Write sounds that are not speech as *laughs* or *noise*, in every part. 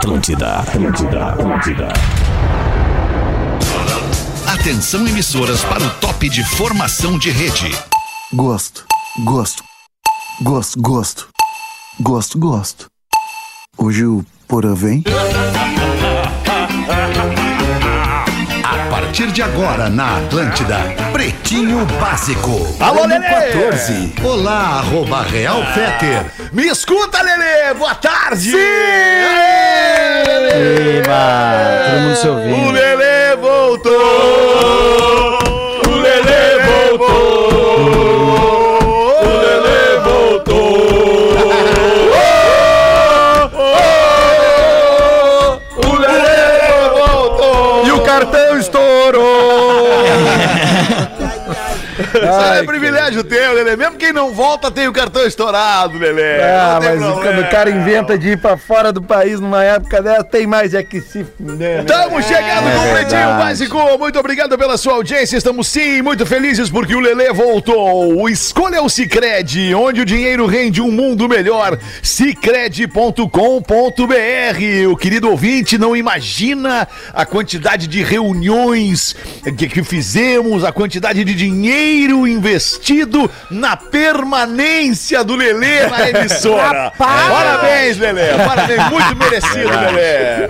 Atlântida, Atlântida, Atlântida. Atenção emissoras para o top de formação de rede. Gosto, gosto, gosto, gosto, gosto, gosto. Hoje o Porã vem? A partir de agora na Atlântida, Pretinho Básico. Alô, Lelê! 14. Olá, arroba Real Feter. Me escuta, Lelê! Boa tarde! Sim! Eba, todo mundo se ouvindo. O Lelê voltou! O Lelê voltou! O Lelê voltou! O Lelê voltou! E o cartão estourou! Isso aí é privilégio teu, Lelê. Mesmo quem não volta tem o cartão estourado, Lelê. Ah, mas problema. quando o cara inventa de ir pra fora do país numa época dessa, tem mais é que se fuder, né? Estamos chegando É com o Pretinho. Básico. Muito obrigado pela sua audiência. Estamos sim muito felizes porque o Lelê voltou. O Escolha o Cicred, onde o dinheiro rende um mundo melhor. Cicred.com.br. O querido ouvinte não imagina a quantidade de reuniões que, que fizemos, a quantidade de dinheiro investido na permanência do Lelê na emissora. Parabéns, Lelê. Parabéns, muito merecido, Lelê.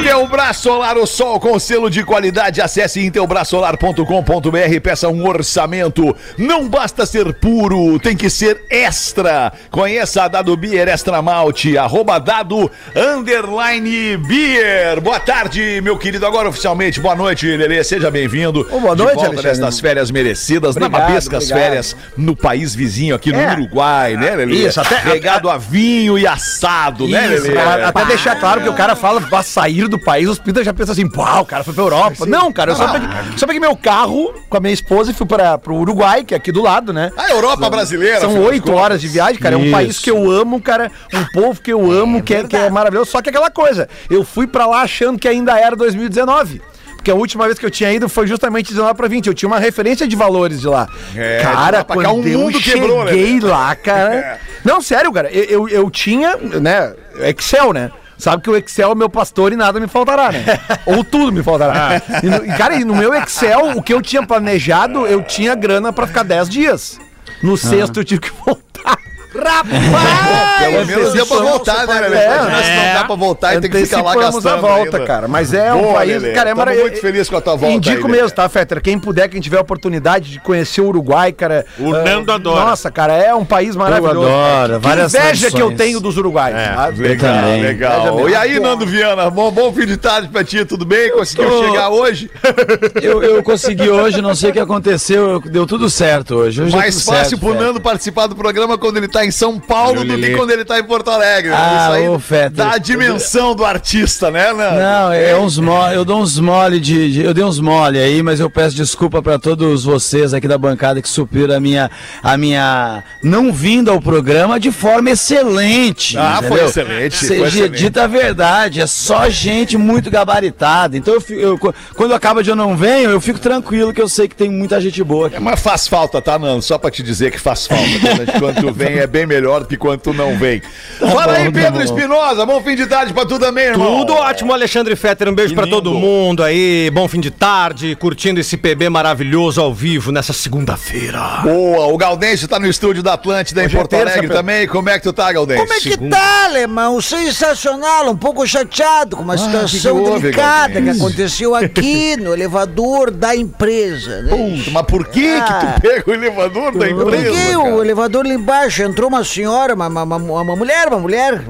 Intelbras Solar, o sol com selo de qualidade. Acesse intelbrasolar.com.br e peça um orçamento. Não basta ser puro, tem que ser extra. Conheça a Dado Beer Extra Malte, arroba Dado Underline Beer. Boa tarde, meu querido. Agora oficialmente, boa noite, Lelê. Seja bem-vindo. Boa De noite, volta Alexandre. nestas férias merecidas, Obrigado, nababescas obrigado. férias no país vizinho aqui no É. Uruguai, né, Lelê? Isso, até- Regado a vinho e assado, né, Isso, Lelê? pra- até deixar claro que o cara fala pra sair do país, os pintas já pensam assim, pau, o cara foi pra Europa. Não, cara, eu só peguei, só peguei meu carro com a minha esposa e fui pra, pro Uruguai, que é aqui do lado, né? A Europa brasileira. São afinal de oito horas de viagem, cara. É um Isso. país que eu amo, cara. Um povo que eu amo, que, é, que é maravilhoso. Só que aquela coisa, eu fui pra lá achando que ainda era 2019. Porque a última vez que eu tinha ido foi justamente 19 pra 20. Eu tinha uma referência de valores de lá. É, de cara, lá pra quando cá, um eu mundo quebrou, né, cheguei velho? lá, cara... É. Não, sério, cara. Eu, eu, eu tinha, né, Excel, né? Sabe que o Excel é meu pastor e nada me faltará, né? *laughs* Ou tudo me faltará. E, no- cara, e no meu Excel, o que eu tinha planejado, eu tinha grana pra ficar 10 dias. No sexto eu tive que voltar. Pelo menos deu pra voltar, né, Lelê? É, não dá pra voltar e tem que ficar lá gastando a volta, ainda. cara. Mas é um Boa, país. Lelê. Cara, é Tamo mara- muito feliz com a tua volta Indico aí, mesmo, tá, Fetter? Quem puder, quem tiver a oportunidade de conhecer o Uruguai, cara. O ah, Nando adora. Nossa, cara, é um país maravilhoso. adoro, Que várias inveja que eu tenho dos uruguaios. tá? Legal, também. legal. E aí, Nando Viana, bom, bom fim de tarde pra ti, tudo bem? Conseguiu Tô. chegar hoje? *laughs* Eu, eu consegui hoje, não sei o que aconteceu, deu tudo certo hoje. hoje Mais fácil certo, pro. Nando participar do programa quando ele tá em São Paulo do que quando ele tá em Porto Alegre. Ah, Isso aí ô, dá a dimensão do artista, né, Nando? Não, é uns mole, eu dou uns mole de, de- eu dei uns mole aí, mas eu peço desculpa pra todos vocês aqui da bancada que supriram a minha a minha não vinda ao programa de forma excelente. Ah, foi entendeu? excelente, foi Seja excelente. dita a verdade, é só gente muito gabaritada. Então eu, eu- quando acaba de eu não venho, eu fico tranquilo que eu sei que tem muita gente boa aqui. É, Mas faz falta, tá, Nando? Só pra te dizer que faz falta. Quando, quando tu vem é bem melhor do que quando tu não vem. *laughs* Fala aí, bom, tá Pedro bom. Espinosa. Bom fim de tarde pra tu também, irmão. Tudo ótimo, Alexandre Fetter. Um beijo Que pra lindo. todo mundo aí. Bom fim de tarde, curtindo esse PB maravilhoso ao vivo nessa segunda-feira. Boa, o Gaudense tá no estúdio da Atlântida em Hoje é Porto terça, Alegre também. Como é que tu tá, Gaudense? Como é que tá, alemão? Sensacional, um pouco chateado com uma situação que que houve, delicada que, aconteceu aqui *laughs* no elevador da empresa. Né? Puta, mas por que que Ah. tu pega o elevador da Eu empresa, peguei cara? o elevador lá embaixo, entrou uma senhora, uma, uma, uma- mulher, uma mulher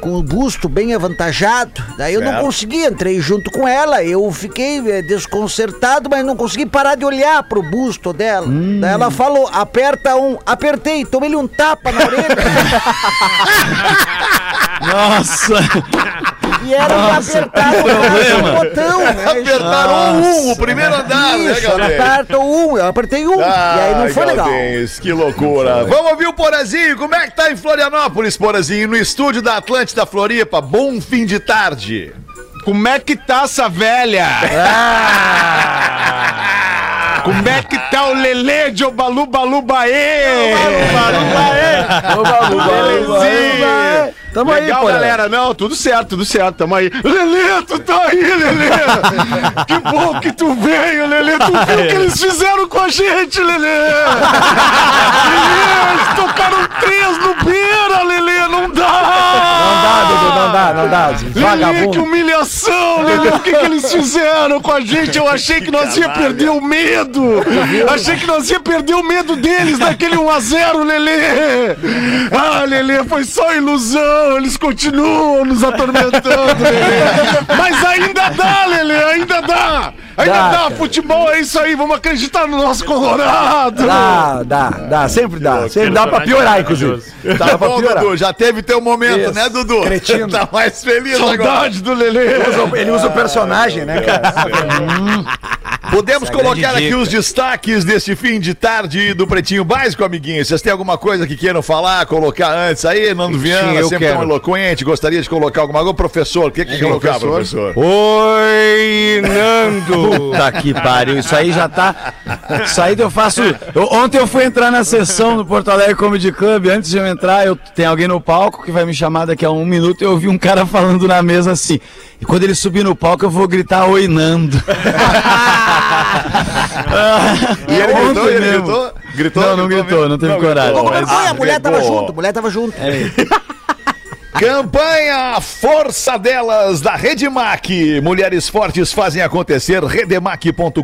com o busto bem avantajado. Daí eu não Certo. consegui, entrei junto com ela, eu fiquei eh, desconcertado, mas não consegui parar de olhar pro busto dela. Hum. Daí ela falou, aperta um, apertei, tomei-lhe um tapa na orelha. *laughs* Nossa! E era pra apertar o botão, né? Apertaram o um, o primeiro andar, né, Isso, aperta o um, eu apertei um, e aí não foi legal. Gaudense, que loucura. Vamos ouvir o Porazinho. Como é que tá em Florianópolis, Porazinho? No estúdio da Atlântida Floripa. Bom fim de tarde. Como é que tá essa velha? Como é que tá o Lelê de Obalu Balu Baê? Belezinha. Tamo aí, Legal, Porã. galera. Não, tudo certo, tudo certo. Tamo aí. Lelê, tu tá aí, Lelê. Que bom que tu veio, Lelê. Tu viu o que eles fizeram com a gente, Lelê. Lelê, eles tocaram três no beira, Lelê. Não dá. Não dá, Dudu, não dá, não dá. Lelê, que Vagabundo. humilhação, Lelê. O que, que eles fizeram com a gente? Eu achei que nós ia perder o medo. Achei que nós ia perder o medo deles naquele 1x0, Lelê. Ah, Lelê, foi só ilusão. Eles continuam nos atormentando, Lelê. *laughs* Mas ainda dá, Lelê, ainda dá. Ainda Dá, dá. Futebol é isso aí. Vamos acreditar no nosso Colorado. Dá, dá, dá, sempre dá. Sempre dá pra piorar, inclusive. Tá Dá pra bom, piorar. Dudu. Já teve teu momento, Isso. né, Dudu? Cretino. Tá mais feliz agora. Saudade do Lelê. Ele usa o personagem, né, cara? Podemos colocar aqui dica. os destaques deste fim de tarde do Pretinho Básico, amiguinhos. Vocês têm alguma coisa que queiram falar, colocar antes aí? Nando Viana, eu sempre tão quero. eloquente. Gostaria de colocar alguma coisa? Professor, o que que quer colocar, professor? Oi, Nando. *laughs* Puta que pariu, isso aí já tá. Isso aí eu faço. eu- ontem eu fui entrar na sessão do Porto Alegre Comedy Club. Antes de eu entrar, eu tem alguém no palco que vai me chamar daqui a um minuto. Eu ouvi um cara falando na mesa assim. E quando ele subir no palco, eu vou gritar Oi Nando. *laughs* E ele Ontem gritou, ele mesmo. gritou? Gritou? Não, não gritou, não teve coragem. Como mas- foi? A mulher tava junto, a mulher tava junto. Campanha Força Delas da Redemac. Mulheres fortes fazem acontecer. Redemac.com.br.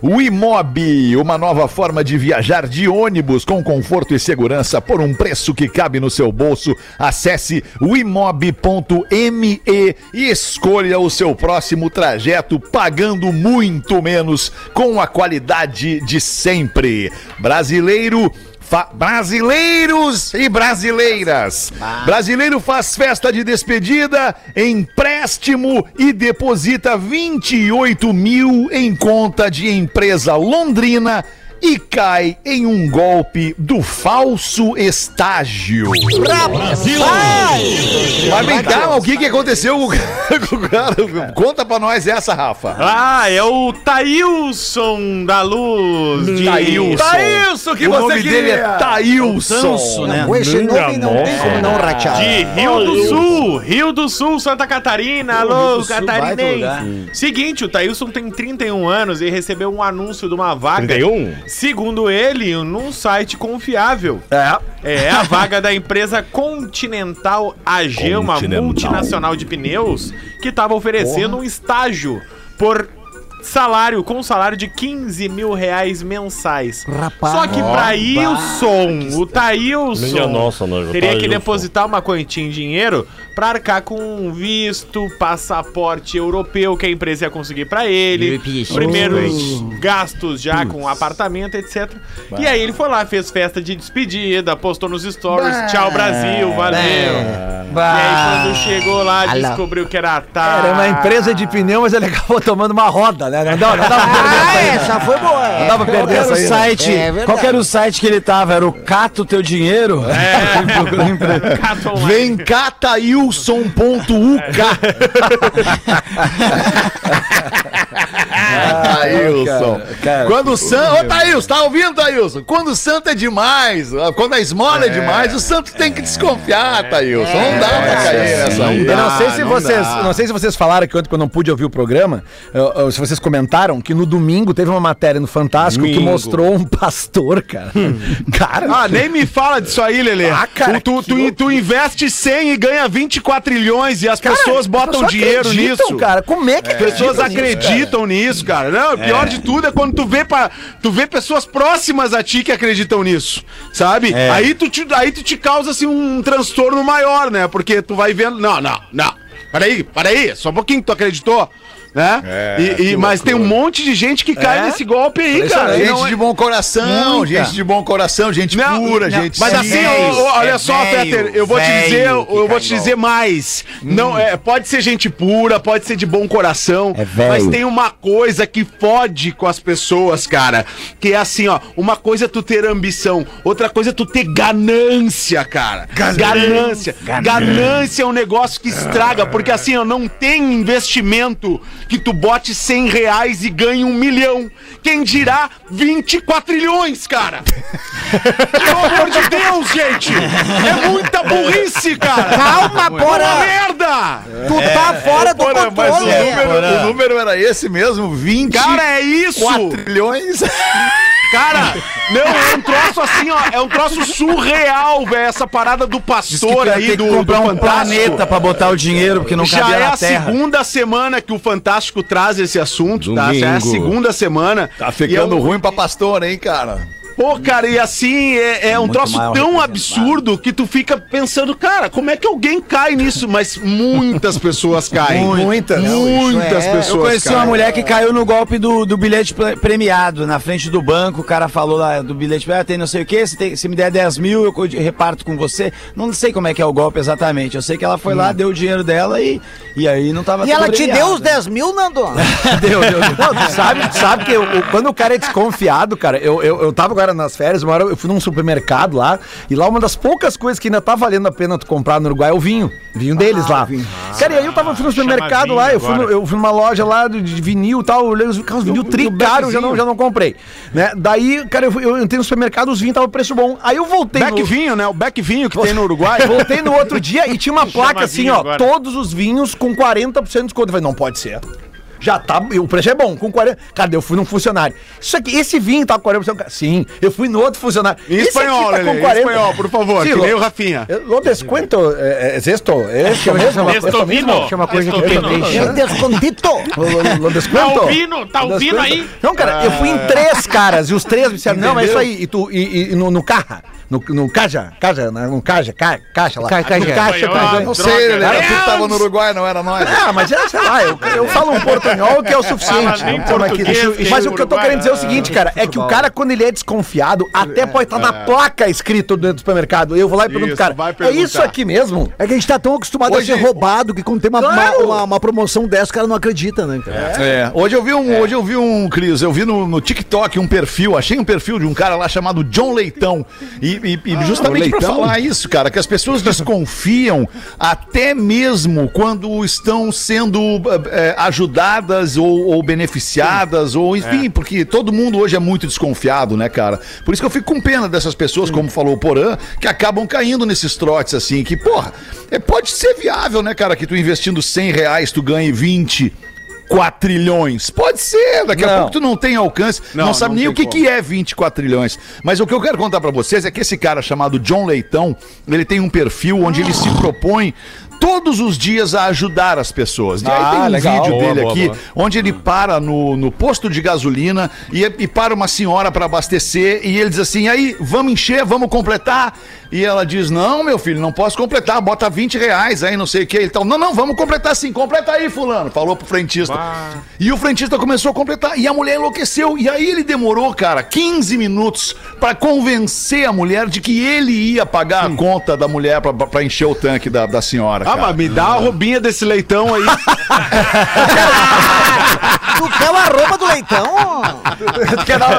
O Imob, uma nova forma de viajar de ônibus com conforto e segurança por um preço que cabe no seu bolso. Acesse o imob.me e escolha o seu próximo trajeto pagando muito menos com a qualidade de sempre. Brasileiro Fa- Brasileiros e brasileiras. Brasileiro faz festa de despedida, empréstimo e deposita 28 mil em conta de empresa londrina e cai em um golpe do falso estágio. Mas vem cá, o que, que aconteceu *laughs* com o cara? Conta pra nós essa, Rafa. Ah, é o Taílson da Luz. De... Taílson. Taílson que o você nome queria. dele é Taílson. Tanso, né? Com esse nome não tem como não ratear. De Rio do Sul, Rio do Sul, Santa Catarina, alô, catarinense. Seguinte, o Taílson tem 31 anos e recebeu um anúncio de uma vaga. 31? Segundo ele, num site confiável. É. É a vaga da empresa Continental AG, uma multinacional de pneus, que estava oferecendo um estágio por salário, com um salário de 15 mil reais mensais. Rapaz. Só que pra Ilson, o nossa, né, teria que Taílson. depositar uma quantia em dinheiro pra arcar com um visto, passaporte europeu que a empresa ia conseguir pra ele, primeiros gastos já com apartamento, etc. E aí ele foi lá, fez festa de despedida, postou nos stories, tchau Brasil, valeu. E aí quando chegou lá, descobriu que era tá. Era uma empresa de pneu, mas ele acabou tomando uma roda, né? Não, não dava pra perder Ah, essa aí. essa foi boa. Não dava pra Qual perder era o essa aí. né? site? É qual que era o site que ele tava? Era o Cato Teu Dinheiro? É. *laughs* *laughs* Vem cá, Taílson.uk. Taílson. *laughs* cara, cara. Quando o Santo. Ô, Taílson, tá ouvindo, Taílson? Quando o Santo é demais, quando a esmola é, demais, o Santo tem que desconfiar, Taílson. Não dá pra cair nessa aí. Eu não sei se não vocês, dá. não sei se vocês falaram que ontem quando eu não pude ouvir o programa, eu- eu- se vocês comentaram que no domingo teve uma matéria no Fantástico que Domingo. mostrou um pastor, cara. cara, Ah, nem me fala disso aí, Lelê. Ah, cara, tu, tu, que tu, tu investe 100 e ganha 24 trilhões e as Cara, pessoas as botam pessoas dinheiro nisso. cara. Como é que As pessoas acreditam nisso, acreditam nisso, cara. Não, o pior de tudo é quando tu vê, pra, tu vê pessoas próximas a ti que acreditam nisso, sabe? Aí, tu te, aí tu te causa assim, um transtorno maior, né? Porque tu vai vendo. Não, não, não. Peraí, peraí, só um pouquinho que tu acreditou. Né? E- e- mas tem um monte de gente que cai É? nesse golpe aí, cara. Gente não é- de bom coração, Muita. gente de bom coração, gente Não, pura, não, gente Mas assim, ô, olha é só, Peter, eu vou te dizer, eu, eu vou te dizer mais. Não, é, pode ser gente pura, pode ser de bom coração, É mas tem uma coisa que fode com as pessoas, cara, que é assim, ó, uma coisa é tu ter ambição, outra coisa é tu ter ganância, cara. Ganância. Ganância, é um negócio que estraga, porque assim, ó, não tem investimento que tu bote 100 reais e ganhe um milhão. Quem dirá 24 trilhões, cara? *laughs* Pelo amor de Deus, gente! É muita burrice, cara! Calma, Uma Porã! merda! Tu tá fora do Porra, mas o controle. número, o número era esse mesmo? 20 Cara, é isso! trilhões? *laughs* Cara, não, é um troço assim, ó. É um troço surreal, velho. Essa parada do pastor aí, do, que comprar do um Fantástico. planeta pra botar o dinheiro, porque não Já cabia é na a Terra. segunda semana que o Fantástico traz esse assunto, tá? Já é a Domingo. segunda semana. Tá ficando eu- ruim pra pastor, hein, cara? Pô, cara, e assim, é, é um Muito troço tão absurdo que tu fica pensando, cara, como é que alguém cai nisso? Mas muitas pessoas caem. Muitas, né? Muitas É, pessoas Eu conheci caem. uma mulher que caiu no golpe do, do bilhete pre- premiado na frente do banco. O cara falou lá do bilhete, ah, tem não sei o que, se, tem- se me der 10 mil, eu reparto com você. Não sei como é que é o golpe exatamente. Eu sei que ela foi lá, deu o dinheiro dela e, e aí não tava E ela te premiado. deu os 10 mil, Nando? *laughs* Deu, deu, deu. Não, tu sabe, sabe que o- quando o cara é desconfiado, cara, eu, eu, eu tava agora nas férias, uma hora eu fui num supermercado lá, e lá uma das poucas coisas que ainda tá valendo a pena tu comprar no Uruguai é o vinho. Vinho deles lá. Cara, e aí eu tava fui no supermercado vinho lá, eu fui, no- agora. eu fui numa loja lá de, de vinil e tal, eu olhei os, cara, os vinil tri caro, eu já não, já não comprei. Né? Daí, cara, eu, fui- eu entrei no supermercado, os vinhos estavam preço bom. Aí eu voltei Beck no- Vinho, né? O Beck Vinho que tem no *laughs* Uruguai. Voltei no outro dia e tinha uma *laughs* placa assim, vinho ó, agora. todos os vinhos com 40% de desconto. Eu falei, não pode ser. Já tá, o preço é bom, com 40. Cara, eu fui num funcionário. Isso aqui, esse vinho tá com 40%. Cara, Sim, eu fui no outro funcionário. Em espanhol, tá Lelê, em espanhol, por favor, que lo- nem o Rafinha. Lo descuento, é, é esto, é esto mesmo. Esto vino. Chama coisa que eu descontito. Lo, descuento. Tá ouvindo? Tá ouvindo aí? Não, cara, eu fui em três caras e os três me disseram, não, é isso aí. E, tu, e, e- e no, no carra, no, no caja, caja, né, no caja, ca, caixa lá. Ca- caixa. No caixa, ó, Não sei, ele era tu que tava no Uruguai, não era nós. Ah, mas é, sei lá, eu, eu falo um portunhol que é o suficiente. Então, aqui, que mas é o que eu tô querendo dizer é o seguinte, cara, é que o cara, quando ele é desconfiado, até pode estar na placa escrito dentro do supermercado. Eu vou lá e pergunto, cara, é isso aqui mesmo? É que a gente tá tão acostumado Hoje- a ser roubado que quando tem uma, Claro. uma, uma- uma promoção dessa, o cara não acredita, né, cara? É, hoje eu vi um, hoje eu vi um, Cris, eu vi no, no TikTok um perfil, achei um perfil de um cara lá chamado John Leitão. E, e- e justamente pra Leitão? falar isso, cara, que as pessoas desconfiam até mesmo quando estão sendo eh, ajudadas ou, ou beneficiadas, ou enfim, porque todo mundo hoje é muito desconfiado, né, cara? Por isso que eu fico com pena dessas pessoas, como falou o Porã, que acabam caindo nesses trotes assim, que, porra, é, pode ser viável, né, cara, que tu investindo 100 reais, tu ganhe 20. 4 trilhões. Pode ser, daqui a Não. pouco tu não tem alcance, não, Não, sabe não nem o que, que é 24 trilhões. Mas o que eu quero contar pra vocês é que esse cara chamado John Leitão, ele tem um perfil onde ele se propõe todos os dias a ajudar as pessoas. E aí Ah, tem um legal. vídeo Boa, dele boa, aqui, boa. onde ele para no, no posto de gasolina e, e para uma senhora para abastecer e ele diz assim, aí, vamos encher, vamos completar? E ela diz, não, meu filho, não posso completar, bota 20 reais aí, não sei o que e tal. Não, não, vamos completar sim, completa aí, fulano, falou pro frentista. E o frentista começou a completar e a mulher enlouqueceu. E aí ele demorou, cara, 15 minutos para convencer a mulher de que ele ia pagar a conta da mulher pra encher o tanque da, da senhora. Ah, cara. mas me dá a roubinha desse leitão aí. *laughs* Tu quer o arroba do leitão?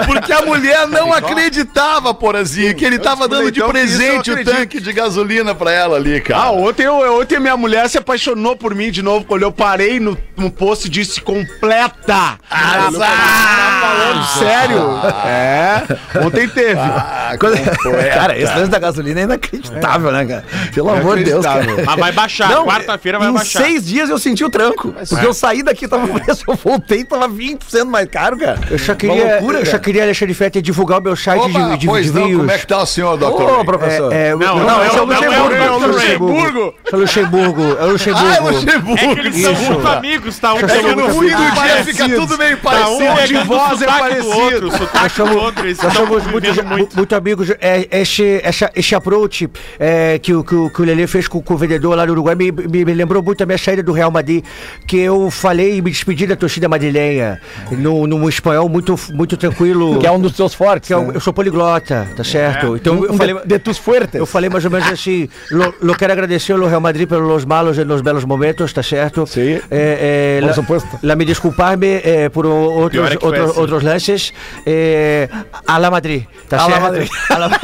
Porque a mulher não acreditava, Porazinho, que ele tava dando de presente o tanque de gasolina pra ela ali, Ah, cara. ontem, eu, ontem minha mulher se apaixonou por mim de novo, quando eu parei no, no posto e disse completa. Azar! Tá falando sério? É, ontem teve. Quando- Cara, esse lance da gasolina é inacreditável, né, cara? Pelo amor de Deus, cara. Mas vai baixar. Não, Quarta-feira vai em baixar. seis dias eu senti o tranco. Porque eu saí daqui, tava preço, eu voltei e tava 20% mais caro, cara. Eu só queria, loucura, eu só queria deixar de festa divulgar o meu site Opa, de, de, pois de não, como é que tá o senhor, doutor? Ô, Ray? professor. É, é, Não, não, não, esse é o Luxemburgo. é o é o Luxemburgo. É o Luxemburgo. É o Ah, é Luxemburgo. Luxemburgo. É que eles são Isso. muito amigos, tá? Um É que no o fim do dia fica tudo meio um parecido. pegando de o voz é parecido. o Nós somos, muito, convivendo muito. muito amigos. É, esse, essa, esse approach é, que, o- que, o- que o Lelê fez com, com o vendedor lá no Uruguai me, me, me lembrou muito a minha saída do Real Madrid, que eu falei e me despedi da torcida madrilenha no, num espanhol muito, muito tranquilo. Que é um dos seus fortes. que eu, né? eu sou poliglota, tá certo? Então eu falei. de, de tus fuertes. Eu falei mais ou menos assim, lo, lo quero agradecer ao Real Madrid pelos malos e los belos momentos, tá certo? Sí. Eh, eh, Por la, supuesto. la me disculparme eh, por outros, é outros, assim. outros lances. Eh, a la Madrid, tá A la certo? Madrid. A la- *laughs*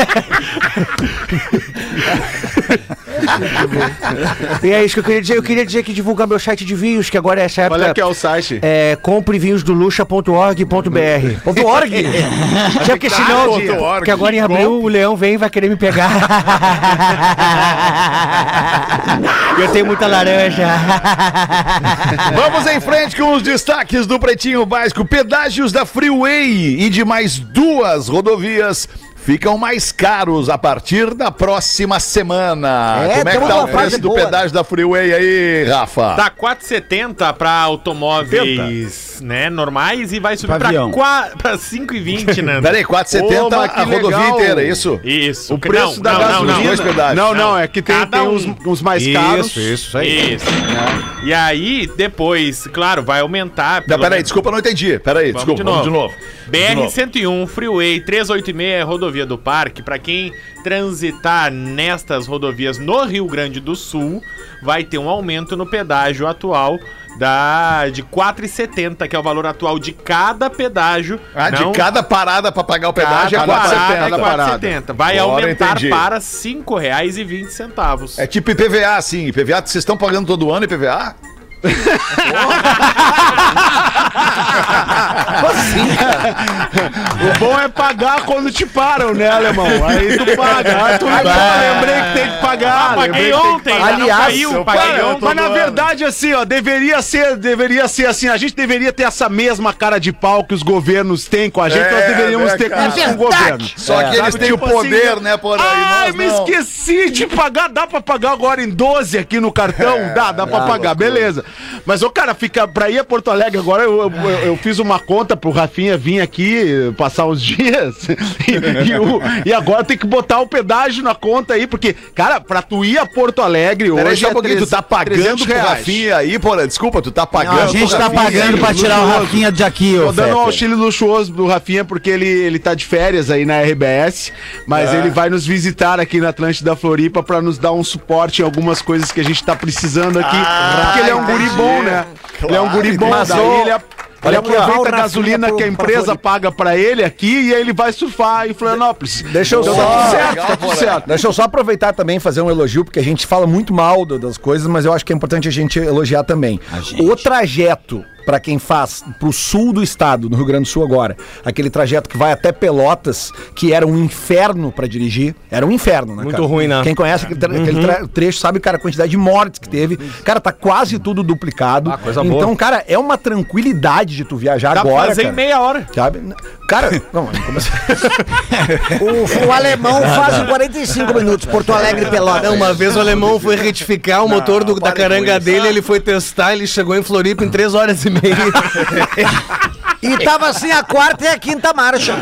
*laughs* *laughs* E é isso que eu queria dizer. Eu queria dizer que divulgar meu site de vinhos, que agora é essa época. Olha que é o site. É, comprevinhosdoluxa.org.br. Ponto .org? Já *laughs* porque senão, porque agora em abril o leão vem e vai querer me pegar. *laughs* eu tenho muita laranja. Vamos em frente com os destaques do Pretinho Básico. Pedágios da Freeway e de mais duas rodovias ficam mais caros a partir da próxima semana. É, Como é que tá o preço do boa. pedágio da Freeway aí, Rafa? Tá 4,70 pra automóveis, né, normais e vai subir Pra pra, avião. qua- pra 5,20, Nando. Peraí, 4,70 Ô, mas que a rodovia legal. inteira, é isso? Isso. O preço da gasolina. Dois pedágios. Não, não, é que tem, Cada tem um. os, os mais caros. Isso, isso aí. Isso. E aí, depois, claro, vai aumentar. Não, peraí, menos- desculpa, não entendi. Peraí, Vamos desculpa, de vamos de novo. novo. De novo. BR-101, Freeway 386 é rodovia do Parque. Pra quem transitar nestas rodovias no Rio Grande do Sul, vai ter um aumento no pedágio atual da de 4,70, que é o valor atual de cada pedágio. Ah, Não- de cada parada pra pagar o pedágio é cada parada 4,70. é 4,70. Vai Agora aumentar entendi. para R$ 5,20. É tipo IPVA, assim. IPVA, vocês estão pagando todo ano IPVA? O bom é pagar quando te param, né, alemão? Aí tu paga. Ah, tu lembrou, lembrei que tem que pagar. Ah, paguei ontem, pagar. Aliás, caiu, eu paguei ontem. Mas na verdade, assim, ó, deveria ser, deveria ser assim, a gente deveria ter essa mesma cara de pau que os governos têm com a gente, É, nós deveríamos né, ter com com o governo. Só que eles Sabe, têm o tipo poder, assim, né, por aí. Ai, me não. esqueci de pagar. Dá pra pagar agora em 12 aqui no cartão? dá, dá pra pagar, beleza. Mas, ô, cara, fica pra ir a Porto Alegre agora, eu, eu, eu fiz uma conta pro Rafinha vir aqui passar uns *laughs* dias. E, e o- e agora tem que botar o pedágio na conta aí, porque, cara, pra tu ir a Porto Alegre Peraí, hoje. só um pouquinho, tu 300 tá pagando 300 pro. Rafinha aí, porra. Desculpa, tu tá pagando Não, a gente tá pagando aí. pra tirar o luxuoso. Rafinha de aqui, Tô ô dando um auxílio luxuoso pro Rafinha porque ele, ele tá de férias aí na RBS, mas É. ele vai nos visitar aqui na Atlântida Floripa pra nos dar um suporte em algumas coisas que a gente tá precisando aqui. porque ele é um guri bom, né? ele é um guri bom, Mas, daí ô, ele, ó. aproveita a gasolina pro- que a empresa paga pra ele aqui e aí ele vai surfar em Florianópolis. Deixa eu Então só- tá tudo certo, Legal, tá tudo certo. Deixa eu só aproveitar também e fazer um elogio, porque a gente fala muito mal das coisas, mas eu acho que é importante a gente elogiar também. O trajeto para quem faz pro sul do estado, no Rio Grande do Sul agora, aquele trajeto que vai até Pelotas, que era um inferno para dirigir, era um inferno, né, Muito cara? ruim, né? Quem conhece aquele, tra- aquele tra- trecho sabe, cara, a quantidade de mortes que teve. Cara, tá quase tudo duplicado. Ah, coisa então, boa. cara, é uma tranquilidade de tu viajar Dá pra agora, fazer em cara. meia hora. Sabe? Cara, não, como assim? *laughs* O, o alemão faz em 45 minutos, Porto Alegre Pelotas. Uma vez o alemão foi retificar o motor do- da para caranga dele, ele foi testar, ele chegou em Floripa em 3 horas e meia. E tava assim a quarta e a quinta marcha.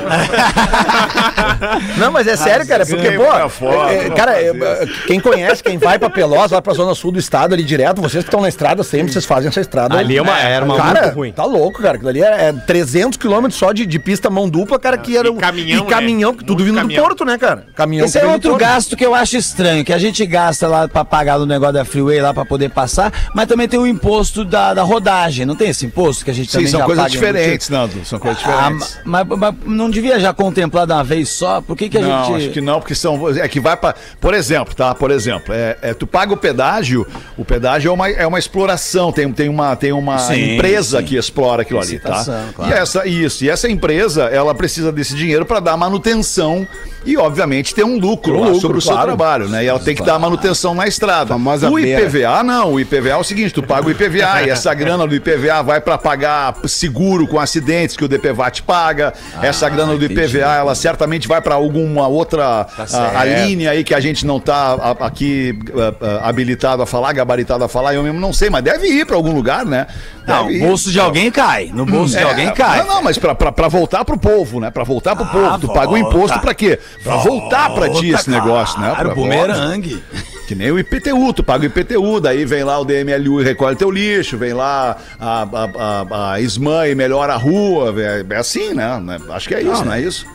Não, mas é sério, cara, porque, ganha pô, foto, é, é, cara, é, é, quem conhece, quem vai pra Pelotas, lá pra zona sul do estado ali direto, vocês que estão na estrada sempre, vocês fazem essa estrada. Ali é uma- era uma cara, muito ruim. tá louco, cara, aquilo ali é, é 300 quilômetros só de, de pista mão dupla, cara, que era E um- caminhão, e caminhão, né? que tudo vindo caminhão. do Porto, né, cara? Caminhão Esse é outro gasto que eu acho estranho, que a gente gasta lá pra pagar o negócio da Freeway lá pra poder passar, mas também tem o imposto da, da rodagem, não tem esse imposto que a gente Sim, também são já coisas paga diferentes, Nando. São coisas Ah, diferentes. ma- mas, mas não devia já contemplar de uma vez só? Por que, que a não, gente. acho que não, porque são. É que vai para. Por exemplo, tá? Por exemplo, é, é, tu paga o pedágio, o pedágio é uma, é uma exploração, tem, tem uma, tem uma Sim, empresa sim. que explora aquilo ali, tá? Claro. E essa, isso, e essa empresa, ela precisa desse dinheiro para dar manutenção e, obviamente, ter um lucro, Um lucro, sobre o seu claro. trabalho, né? E ela tem que dar manutenção na estrada. Famosa o beira. IPVA, não. O IPVA é o seguinte: tu paga o IPVA e essa *laughs* grana do IPVA vai para pagar seguro com acidentes que o DPVAT paga. essa grana do IPVA, ela certamente vai para alguma outra a, a linha aí que a gente não tá a- aqui a- a- habilitado a falar, gabaritado a falar. Eu mesmo não sei, mas deve ir para algum lugar, né? Não, Deve o ir. bolso de alguém cai. No bolso de É, alguém cai. Não, não, mas pra voltar pro povo, né? Pra voltar pro povo. Tu paga o volta. imposto pra quê? Pra voltar pra ti esse negócio, né? Pra- bumerangue. Que nem o IPTU, tu paga o IPTU, daí vem lá o DMLU e recolhe teu lixo, vem lá a, a, a, a SMAN e melhora a rua, é, é assim, né? Acho que é isso, não, é isso?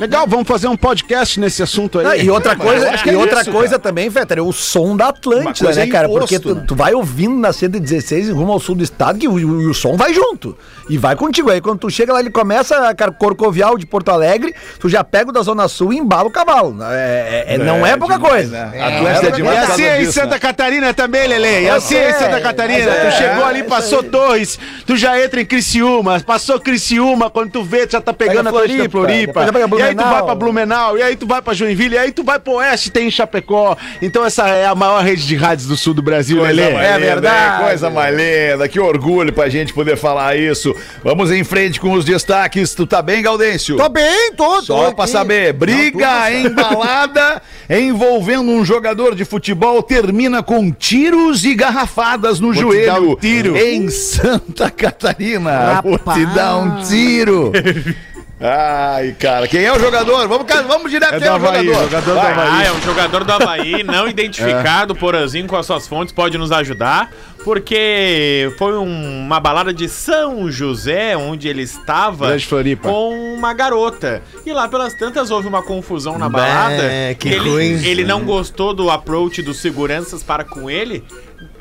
Legal, vamos fazer um podcast nesse assunto aí. Ah, e outra eu coisa, e é outra isso, coisa também, Fetter, é o som da Atlântida, né, é cara? imposto, Porque tu, né? tu vai ouvindo na 116 e rumo ao sul do estado que o, o- o som vai junto. E vai contigo. Aí quando tu chega lá, ele começa a car- Corcovial de Porto Alegre, tu já pega o da Zona Sul e embala o cavalo. É, é- é- não é pouca demais, coisa. né? É, Atlântida é é demais. E por causa assim é em Santa né? Catarina também, Lele. E assim é em Santa Catarina. é, tu chegou ali, é passou aí. Torres, tu já entra em Criciúma, passou Criciúma, quando tu vê, tu já tá pegando Pega a Floripa, Floripa, E aí tu vai pra Blumenau, e aí tu vai pra Joinville, e aí tu vai pro Oeste, tem Chapecó. Então essa é a maior rede de rádios do sul do Brasil, Coisa mais É linda, verdade. Coisa mais linda. Que orgulho pra gente poder falar isso. Vamos em frente com os destaques. Tu tá bem, Gaudêncio? Tô bem, tô. Só tô pra aqui. saber, briga embalada *laughs* envolvendo um jogador de futebol termina com tiros e garrafadas no Vou te dar joelho um tiro. em Santa Catarina. Rapaz. Vou te dar um tiro. *laughs* Ai, cara, quem é o jogador? Vamos, vamos direto É quem é do o Havaí, jogador. jogador do Vai. Havaí. Ah, é um jogador do Havaí, *laughs* não identificado, Porazinho com as suas fontes, pode nos ajudar, porque foi um- uma balada de São José, onde ele estava com uma garota. E lá pelas tantas houve uma confusão na balada. que ele, ruim. ele não gostou do approach dos seguranças para com ele,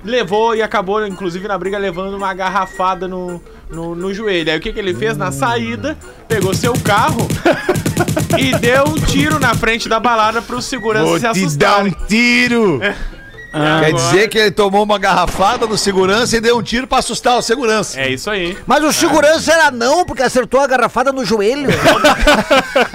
levou e acabou, inclusive, na briga, levando uma garrafada no, no, no joelho. Aí o que, que ele fez? Na saída, pegou seu carro *laughs* e deu um tiro na frente da balada para os seguranças Vou se te dar um assustarem. Tiro. Quer dizer que ele tomou uma garrafada do segurança e deu um tiro pra assustar o segurança. É isso aí. Mas o segurança era não, porque acertou a garrafada no joelho.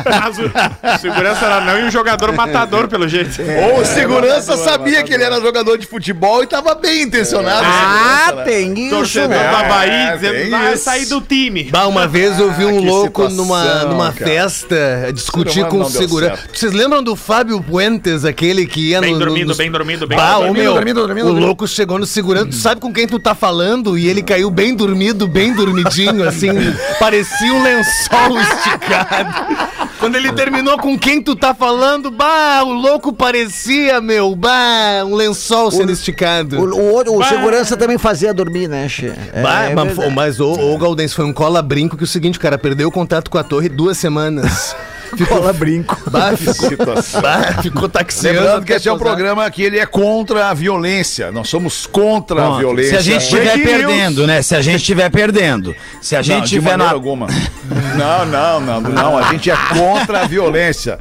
Mas o, segurança era não e o jogador matador, pelo jeito. Ou o segurança sabia que ele era jogador de futebol e tava bem intencionado. ah, o segurança, né? tem isso. Torcedor né? É, tem dizendo vai sair do time. Bah, uma vez eu vi um que louco situação, numa, numa cara. festa discutir humano com o segurança. Vocês lembram do Fábio Puentes, aquele que ia Bem no, dormido, nos- bem dormido, bem ô, dormido. Meu, dormindo, dormindo, o dormindo. louco chegou no segurança, tu sabe com quem tu tá falando? E ele caiu bem dormido, bem dormidinho, assim, parecia um lençol *laughs* esticado. Quando ele terminou com quem tu tá falando, bah, o louco parecia, meu, bah, um lençol sendo esticado. O, o o segurança também fazia dormir, né, Che? É, Bah, é mas, mas o, o Galdense foi um cola-brinco que é o seguinte, o cara perdeu o contato com a torre duas semanas. *laughs* Ficou Cola-brinco. Bah, ficou, bah, ficou taxiando. Lembrando que esse é um programa que ele é contra a violência. Nós somos contra a Pronto. violência. Se a gente estiver perdendo, né? Se a gente estiver perdendo. Se a Não, gente de estiver maneira na. alguma. Não, não, não, não. A gente é contra *laughs* a violência.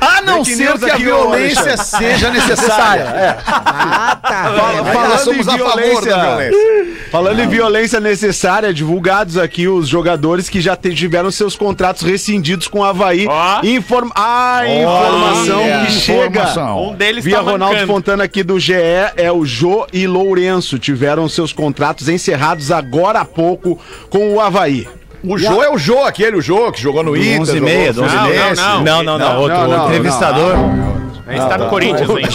A não ser que a violência Alexandre. seja necessária. *laughs* Ah, tá. Fala- falando somos em a favor violência, da violência. Falando em violência necessária, divulgados aqui os jogadores que já tiveram seus contratos rescindidos com o Havaí. Ó. Inform... A informação Olha, que chega informação. Um deles via tá Ronaldo mancando. Fontana aqui do GE é o Jô e Lourenço. Tiveram seus contratos encerrados agora há pouco com o Havaí. O Jô é o Jô, aquele o Jô que jogou no Inter. 11 e meia, jogou no Não, não, Não, não, não. Outro, não, outro não, entrevistador. A gente tá no Corinthians ainda. O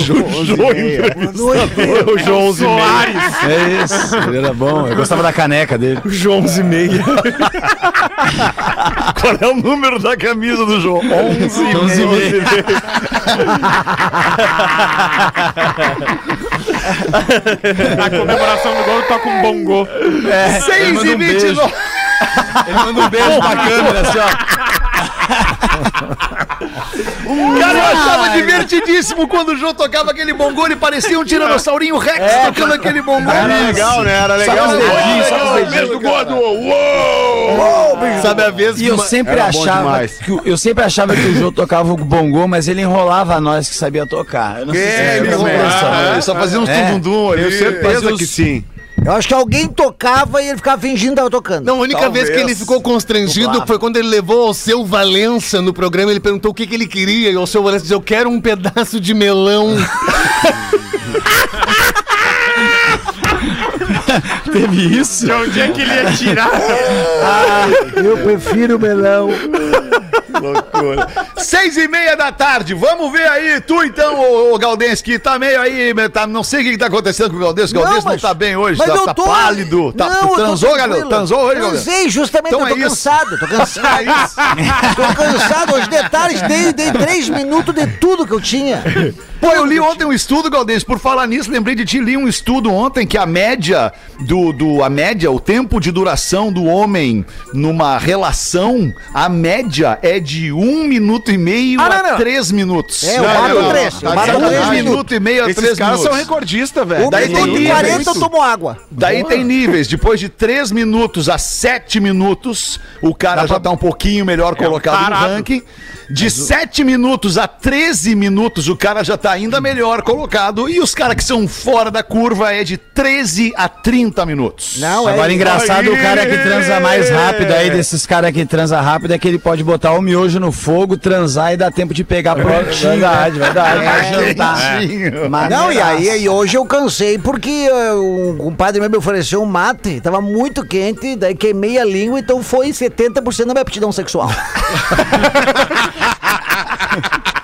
Jô 11 É isso. Ele era bom. Eu gostava da caneca dele. Jô 11 e meia. *laughs* Qual é o número da camisa do Jô? 11 e 11 e meia. meia. Na comemoração do gol, toca um bongô. É, 6 e 29. Ele manda um beijo pra câmera, assim, ó. Cara, eu achava divertidíssimo quando o Jô tocava aquele bongô, ele parecia um tiranossaurinho Rex tocando aquele bongô. Era legal, né? Era legal. Sabe os dedinhos, sabe os dedinhos mesmo do gordo. Uou! Sabe a vez E eu sempre achava que eu sempre achava que o Jô tocava o bongô, mas ele enrolava nós que sabia tocar. Eu não sei se É, ele lembram disso. ele só fazia uns É. tundundum ali. Tenho certeza que sim. Eu acho que alguém tocava e ele ficava fingindo que tava tocando. Não, a única Talvez. vez que ele ficou constrangido foi quando ele levou o seu Valença no programa. Ele perguntou o que, que ele queria. E o seu Valença disse: Eu quero um pedaço de melão. *laughs* Teve isso? De onde é que ele ia tirar? Eu prefiro melão. Loucura. Seis e meia da tarde, vamos ver aí, tu então, ô, ô Galdense, que tá meio aí, tá, não sei o que, que tá acontecendo com o Galdense, o Não, Galdense não, mas- tá bem hoje, Mas tá, eu tá tô- pálido, tá, Não, transou, galera, transou hoje, Galdense? Transei, justamente, Então eu é tô isso. cansado, tô cansado. *laughs* tô cansado, os detalhes, dei, dei três minutos de tudo que eu tinha. Pô, eu li ontem um estudo, Galdense, por falar nisso, lembrei de ti, li um estudo ontem que a média do, do a média, o tempo de duração do homem numa relação, a média é de um minuto e meio Ah, não, a não. três minutos. É, eu bato não, três, não, eu bato três um minutos. minuto e meio a Esses três caras minutos. são recordistas, velho. Um Daí tem minuto e. 40 eu tomo água. Daí tem níveis. Depois de 3 minutos a 7 minutos, o cara já tá um pouquinho melhor colocado no ranking. De 7 minutos a 13 minutos, o cara já tá ainda melhor colocado. E os caras que são fora da curva é de 13 a 30 minutos. Não, é. Agora, engraçado, o cara que transa mais rápido aí, desses caras que transa rápido, é que ele pode botar o miojo no fogo, transar e dar tempo de pegar prontinho. Verdade, verdade. Pra jantar. Quentinho. Não, e aí e hoje eu cansei porque eh, um, um padre meu me ofereceu um mate, tava muito quente, daí queimei a língua, então foi 70% da minha aptidão sexual. *laughs*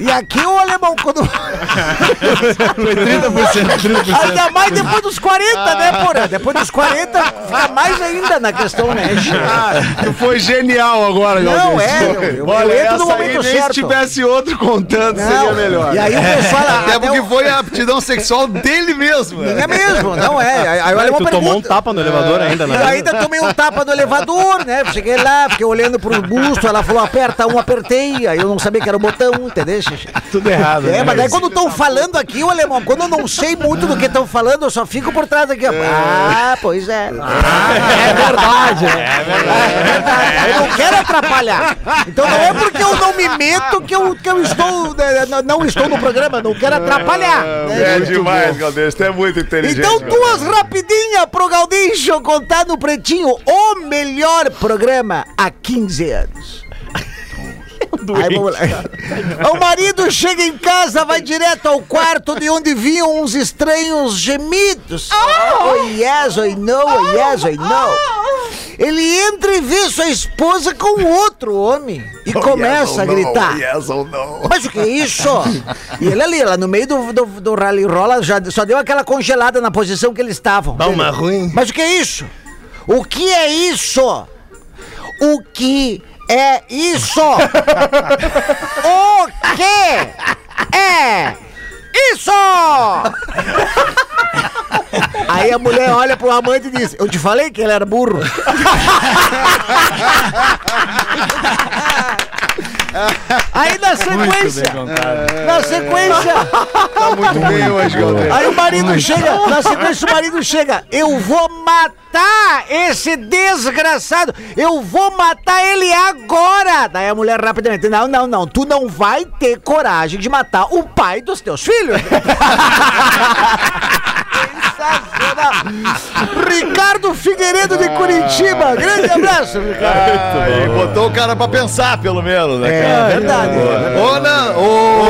E aqui o alemão, quando. *laughs* Foi 30%, 30%. Ainda mais depois dos 40, né, porra? Depois dos 40, fica mais ainda na questão, né? Tu foi genial agora, Não, Galdês. é, eu- eu- Olha, eu entro no aí, momento nem certo. se tivesse outro contando, seria Não, melhor. E aí o pessoal. Até até porque o- foi a aptidão sexual dele mesmo. né? É mesmo, não é. Aí, o alemão tu tomou um pergunta- tapa no elevador ainda, né? ainda tomei um tapa no elevador, né? Cheguei lá, fiquei olhando pro busto, ela falou, aperta um, apertei. Aí eu não sabia que era o botão, entendeu? *laughs* Tudo errado. É, né? mas daí quando estão falando aqui, o alemão, quando eu não sei muito do que estão falando, eu só fico por trás aqui, ó. Ah, pois é. É verdade, né? É verdade. Eu não quero atrapalhar. Então não é porque eu não me meto que eu, que eu estou. né, não- estou no programa, não quero atrapalhar. né? É demais, Galdês. Tu é muito inteligente. Então, duas rapidinhas pro Galdinho contar no Pretinho o melhor programa há 15 anos. Aí, vamos lá. *laughs* O marido chega em casa, vai direto ao quarto de onde vinham uns estranhos gemidos. Oh, yes, I know, oh, yes, I know. Ele entra e vê sua esposa com outro homem e começa a gritar. Oh, Yes ou não? Mas o que é isso? E ele ali, lá no meio do, do, do rally rola, já só deu aquela congelada na posição que eles estavam. Toma ruim. Mas o que é isso? O que é isso? O que é isso? *laughs* o que é isso? Aí a mulher olha pro amante e diz: Eu te falei que ele era burro. *laughs* Aí na sequência, na sequência, Tá muito bem hoje, Galdês. Aí o marido chega, na sequência o marido chega, eu vou matar esse desgraçado, eu vou matar ele agora. Daí a mulher rapidamente, não, não, não, tu não vai ter coragem de matar o pai dos teus filhos. *laughs* Sensacional. Ricardo Figueiredo de Curitiba, grande abraço, Ricardo. Aí, botou o cara pra pensar, pelo menos, né, cara? É verdade. Ô, não! Ô!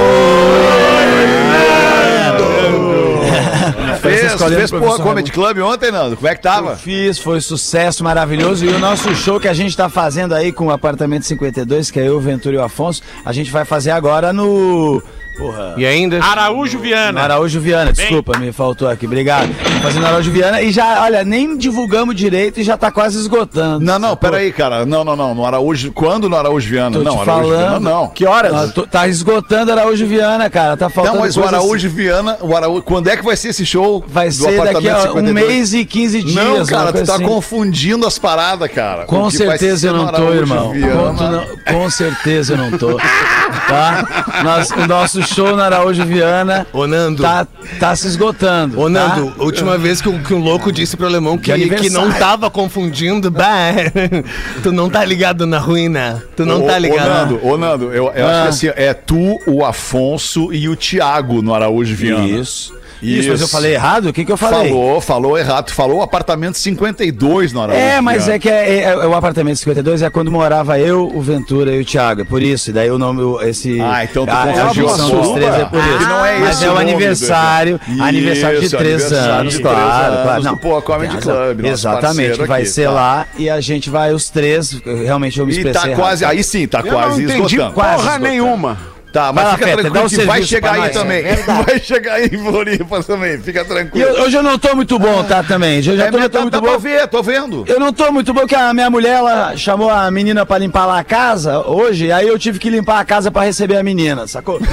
Fez, fez o pô, professor Comedy Club ontem, Nando? Como é que tava? Fiz, foi sucesso maravilhoso. E o nosso show que a gente tá fazendo aí com o Apartamento 52, que é eu, o Ventura e o Afonso, a gente vai fazer agora no. Porra. E ainda? Araújo Viana. Araújo Viana, desculpa, me faltou aqui, obrigado. Fazendo Araújo Viana e já, olha, nem divulgamos direito e já tá quase esgotando. Não, não, peraí, cara. Não, não, não. No Araújo. Quando no Araújo Viana? Tô não, te Araújo falando. Viana, não. Que horas? Tá esgotando Araújo Viana, cara. Tá faltando Não, mas o Araújo assim. Viana, o Araújo, quando é que vai ser esse show? Vai do ser daqui a um 52? mês e 15 dias. Não, cara, tu tá assim. confundindo as paradas, cara. Com certeza eu não tô, irmão. Viana- Com, tu não- com certeza eu não tô. Tá? Nós- o nosso show na Araújo Viana Ô, Nando. tá, tá se esgotando. Ô, tá? Nando, última vez que, o- que o louco disse pro alemão que, aniversário. que não tava confundindo, bah, *laughs* tu não tá ligado na ruína. Tu não ô, tá Ô, ligado. Nando, ô, Nando, eu, eu Ah. acho que assim, é tu, o Afonso e o Thiago no Araújo Viana. Isso. Isso, mas eu falei errado? O que, que eu falei? Falou, falou errado. Tu falou o apartamento 52 no Araújo É, mas é que é, é- é o apartamento 52 é quando morava eu, o Ventura e o Thiago. É por isso. E daí o nome, esse. Ah, então tu a, a confundiu a junção dos três é por Ah, isso. não é mas esse é o aniversário. evento. aniversário de Isso, três anos, de três claro. anos claro. do Pô Comedy. Club, Exatamente. Vai aqui, ser tá. lá e a gente vai os três. Realmente eu me E expressei. tá errado. quase, aí sim, tá Eu quase não entendi esgotando. Quase porra esgotando. nenhuma. Tá, mas lá, fica Feta, tranquilo um que vai chegar aí nós. também. *laughs* Vai chegar aí em Floripa também, fica tranquilo. eu- hoje eu não tô muito bom, tá? Também. Eu já É, tô, mas eu tô tá- muito dá bom. pra ver, tô vendo. Eu não tô muito bom, porque a minha mulher ela chamou a menina pra limpar lá a casa hoje, aí eu tive que limpar a casa pra receber a menina, sacou? *laughs*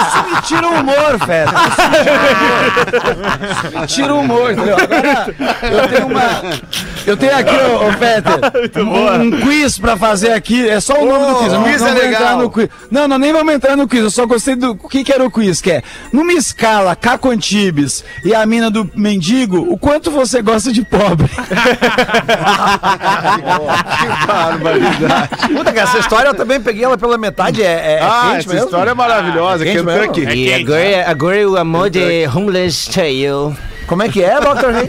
Isso me tira o humor, Feta. Isso me tira o humor, entendeu? Agora, eu tenho uma. Eu tenho aqui, ô, ô Peter, *laughs* um, um quiz pra fazer aqui. É só o nome do quiz. eu não- quiz não é vou legal. entrar no quiz. Não, não, nem vamos entrar no quiz. Eu só gostei do. O que, que era o quiz? Que é, numa escala Caco Antibes e a mina do mendigo, o quanto você gosta de pobre? *laughs* Puta, cara, essa história eu também peguei ela pela metade. É, é Ah, quente essa mesmo? história é maravilhosa. Quente Kentucky. mesmo? E agora, agora o amor de homeless child. Como é que é, Dr.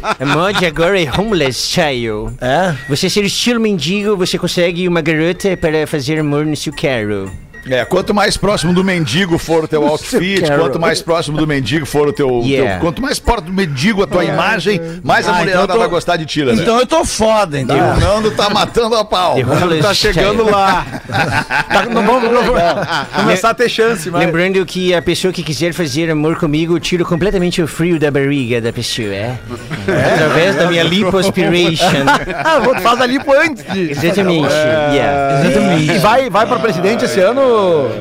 Agora é homeless child. É. Você ser estilo mendigo, você consegue uma garota para fazer amor no seu carro. É, quanto mais próximo do mendigo for o teu *laughs* outfit, quanto mais próximo do mendigo for o teu. Yeah. teu- quanto mais próximo do mendigo a tua imagem, mais a Ah, mulherada então tô- vai gostar de ti, né? Então eu tô foda, E entendeu? o Nando tá matando a pau. The homeless Tá chegando lá. Tá, não vamos, vamos começar a ter chance, mas... Lembrando que a pessoa que quiser fazer amor comigo, eu tiro completamente o frio da barriga da pessoa, é? Através da minha lipoaspiration. Ah, vou- faz ali pro antes de... Exatamente. Yeah. E vai, vai pra presidente esse ano...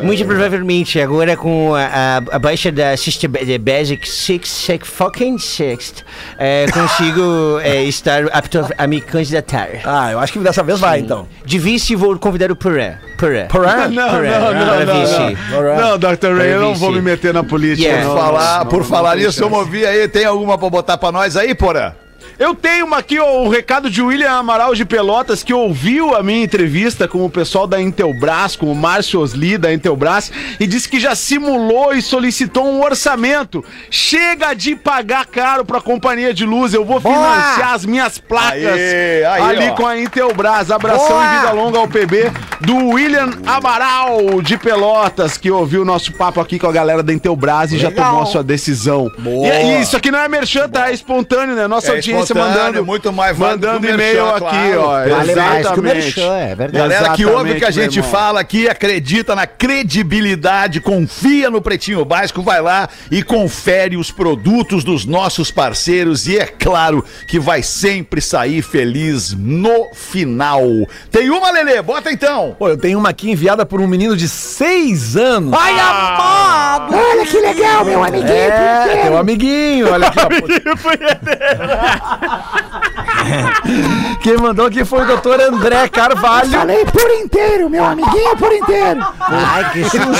Muito provavelmente, agora com a, a, a baixa da Ba- da Basic Six, six fucking Sixth, é, consigo é, *laughs* estar apto a me candidatar. Ah, eu acho que dessa vez vai, então. De vice, vou convidar o Porã. Porã. Porã? Não, Porã, não, não, não, vice. não. Não, Dr. Ray, eu não vou me meter na política. Yeah. não. Por falar, por não, falar não tem nisso, eu movi aí. Tem alguma pra botar pra nós aí, porra? Eu tenho uma aqui, ó, o recado de William Amaral de Pelotas, que ouviu a minha entrevista com o pessoal da Intelbras, com o Márcio Osli da Intelbras, e disse que já simulou e solicitou um orçamento. Chega de pagar caro pra companhia de luz, eu vou financiar as minhas placas Aê, aí, ali ó. com a Intelbras. Abração Boa! e vida longa ao PB do William Amaral de Pelotas, que ouviu o nosso papo aqui com a galera da Intelbras e já tomou a sua decisão. Boa. E, e isso aqui não é merchan, tá? É espontâneo, né? Nossa É audiência mandando, muito mais mandando e-mail aqui, claro. ó. Vale mais que o Exatamente. merchan, é verdade. Galera que ouve o que a gente fala aqui, acredita na credibilidade, confia no Pretinho Básico, vai lá e confere os produtos dos nossos parceiros e é claro que vai sempre sair feliz no final. Tem uma, Lelê? Bota então. Pô, eu tenho uma aqui enviada por um menino de 6 anos. Ai, amado! Olha que legal, meu amiguinho. É, teu amiguinho, olha aqui, ó. *laughs* *laughs* Quem mandou aqui foi o doutor André Carvalho. Falei por inteiro, meu amiguinho por inteiro. Ai, que susto. *laughs*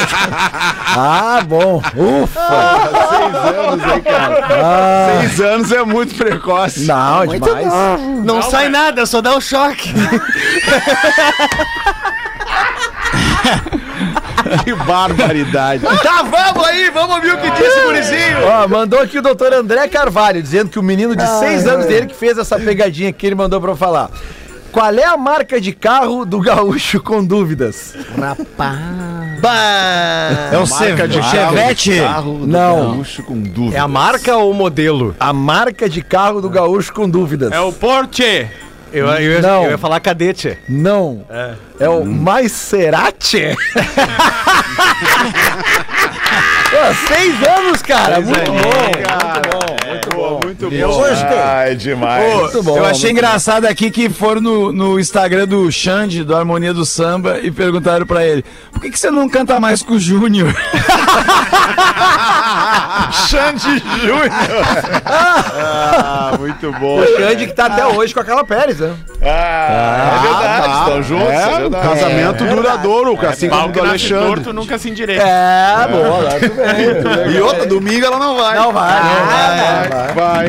Ah, bom. Ufa. Seis anos, hein, cara? Seis anos é muito precoce. Não, é Muito demais. novo. Não sai nada, só dá o choque. *laughs* *laughs* Que barbaridade. Tá, vamos aí, vamos ouvir o que disse o gurizinho. Ó, mandou aqui o doutor André Carvalho, dizendo que o menino de 6 anos dele que fez essa pegadinha que ele mandou pra eu falar. Qual é a marca de carro do gaúcho com dúvidas? É o Marca de Chevette? Não. Gaúcho com dúvida. É a marca ou o modelo? A marca de carro do gaúcho com dúvidas. É o Porsche. Eu, eu, ia- Não. eu ia falar cadete. Não. É, o Maserati? *laughs* *laughs* Pô, seis anos, cara. muito bom. Muito bom, muito bom. Muito bom. gostei. Ai, demais. Muito bom. eu achei engraçado aqui que foram no, no Instagram do Xande, do Harmonia do Samba, e perguntaram pra ele: por que, que você não canta mais com o Júnior? *laughs* Xande Júnior. Ah, muito bom. O Xande que tá até hoje com aquela Pérez, né? Ah, é verdade, tá. estão juntos. É, É, verdade. casamento duradouro, assim como Pau o que do Alexandre. torto nunca se endireita. É, boa, tudo bem. E outra, domingo ela não vai. Não vai, não vai, não vai. Vai.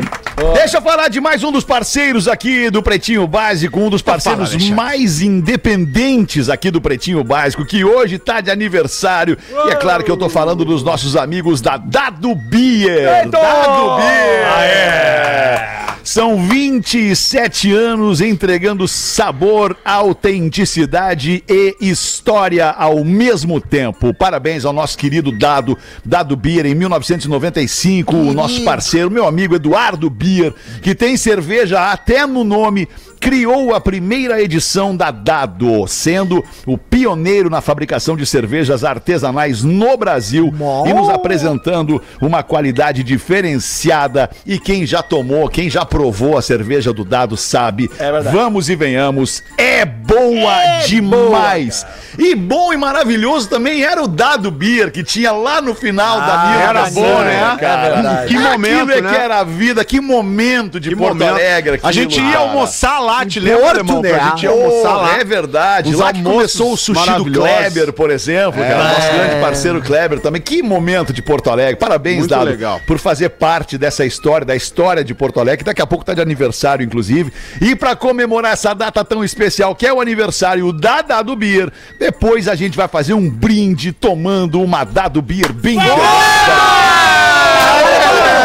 Deixa eu falar de mais um dos parceiros aqui do Pretinho Básico, um dos parceiros mais independentes aqui do Pretinho Básico, que hoje tá de aniversário. E é claro que eu tô falando dos nossos amigos da Dado Beer. Dado Beer. São 27 anos entregando sabor, autenticidade e história ao mesmo tempo. Parabéns ao nosso querido Dado, Dado Beer, em 1995, o nosso parceiro, meu amigo Eduardo Beer, que tem cerveja até no nome, criou a primeira edição da Dado, sendo o pioneiro na fabricação de cervejas artesanais no Brasil e nos apresentando uma qualidade diferenciada. E quem já tomou, quem já provou a cerveja do Dado sabe. Vamos e venhamos, é boa demais. E bom e maravilhoso também era o Dado Beer, que tinha lá no final da minha era bom, né? Cara. Que momento, Aquilo é né? que era a vida, que momento de Que Porto momento. Alegre. A gente aquilo, ia almoçar lá, te Em lembra, Porto, irmão? né? A gente almoçar lá. É verdade. Os lá que começou o sushi do. Kleber, por exemplo, cara. Nosso grande parceiro Kleber também. Que momento de Porto Alegre. Parabéns, Muito Dado, legal. por fazer parte dessa história, da história de Porto Alegre, que daqui a pouco tá de aniversário, inclusive. E pra comemorar essa data tão especial, que é o aniversário da Dado Beer, depois a gente vai fazer um brinde tomando uma Dado Beer bem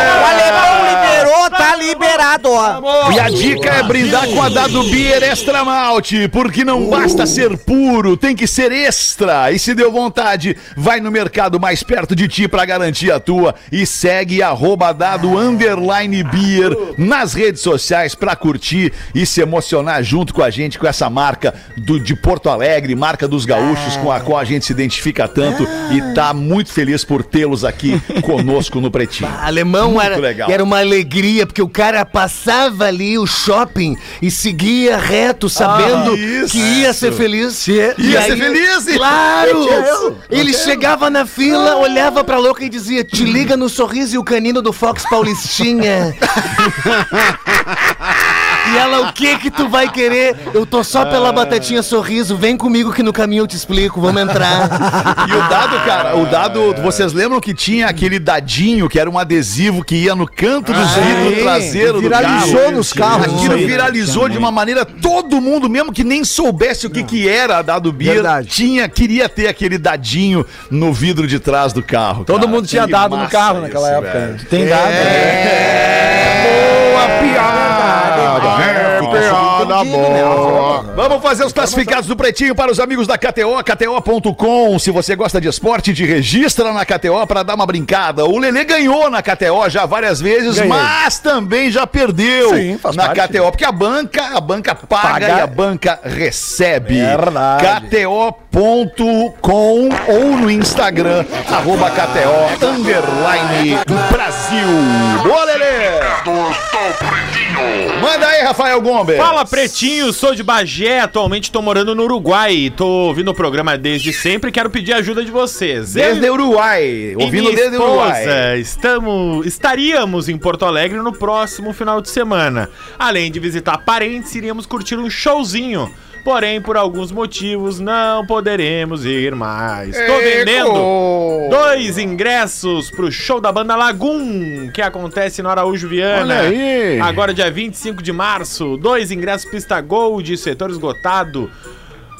alemão liberou, tá liberado, ó. E a dica é brindar com a Dado Beer Extra Malte, porque não basta ser puro, tem que ser extra. E se deu vontade, vai no mercado mais perto de ti pra garantir a tua e segue arroba dado underline beer nas redes sociais pra curtir e se emocionar junto com a gente, com essa marca do, de Porto Alegre, marca dos gaúchos, com a qual a gente se identifica tanto e tá muito feliz por tê-los aqui *laughs* conosco no Pretinho. Alemão Muito era, legal. era uma alegria, porque o cara passava ali o shopping e seguia reto, sabendo isso. que ia ser feliz. Ia ser feliz, Claro! *laughs* Ele chegava na fila, olhava pra louca e dizia: Te liga no sorriso e o canino do Fox Paulistinha. *laughs* E ela, o que que tu vai querer? Eu tô só pela batatinha sorriso, vem comigo que no caminho eu te explico, vamos entrar. E o dado, cara, o dado, vocês lembram que tinha aquele dadinho que era um adesivo que ia no canto dos vidros traseiro do Viralizou carro. nos carros. Aquilo viralizou de uma maneira, todo mundo, mesmo que nem soubesse o que, que era dado Beer, Verdade. tinha, queria ter aquele dadinho no vidro de trás do carro. Todo cara. mundo tinha Que dado no carro naquela isso, época. velho. né? Tem dado. Boa piada! É, piada boa! Vamos fazer os classificados do Pretinho para os amigos da KTO, KTO.com. Se você gosta de esporte, te registra na KTO para dar uma brincada. O Lelê ganhou na KTO já várias vezes, Ganhei. mas também já perdeu Sim, na parte. KTO, porque a banca, a banca paga, Paga. e a banca recebe. Verdade. KTO.com ou no Instagram, arroba KTO, underline Brasil. Boa, Lelê! Manda aí, Rafael Gomes. Fala Pretinho, sou de Bagé, atualmente tô morando no Uruguai. Tô ouvindo o programa desde sempre e quero pedir ajuda de vocês. Desde o Uruguai, ouvindo desde o Uruguai. Estamos, estaríamos em Porto Alegre no próximo final de semana. Além de visitar parentes, iríamos curtir um showzinho. Porém, por alguns motivos, não poderemos ir mais. Tô vendendo dois ingressos pro show da banda Lagoon, que acontece no Araújo Viana. Olha aí. Agora, dia 25 de março, dois ingressos pista Gold, setor esgotado.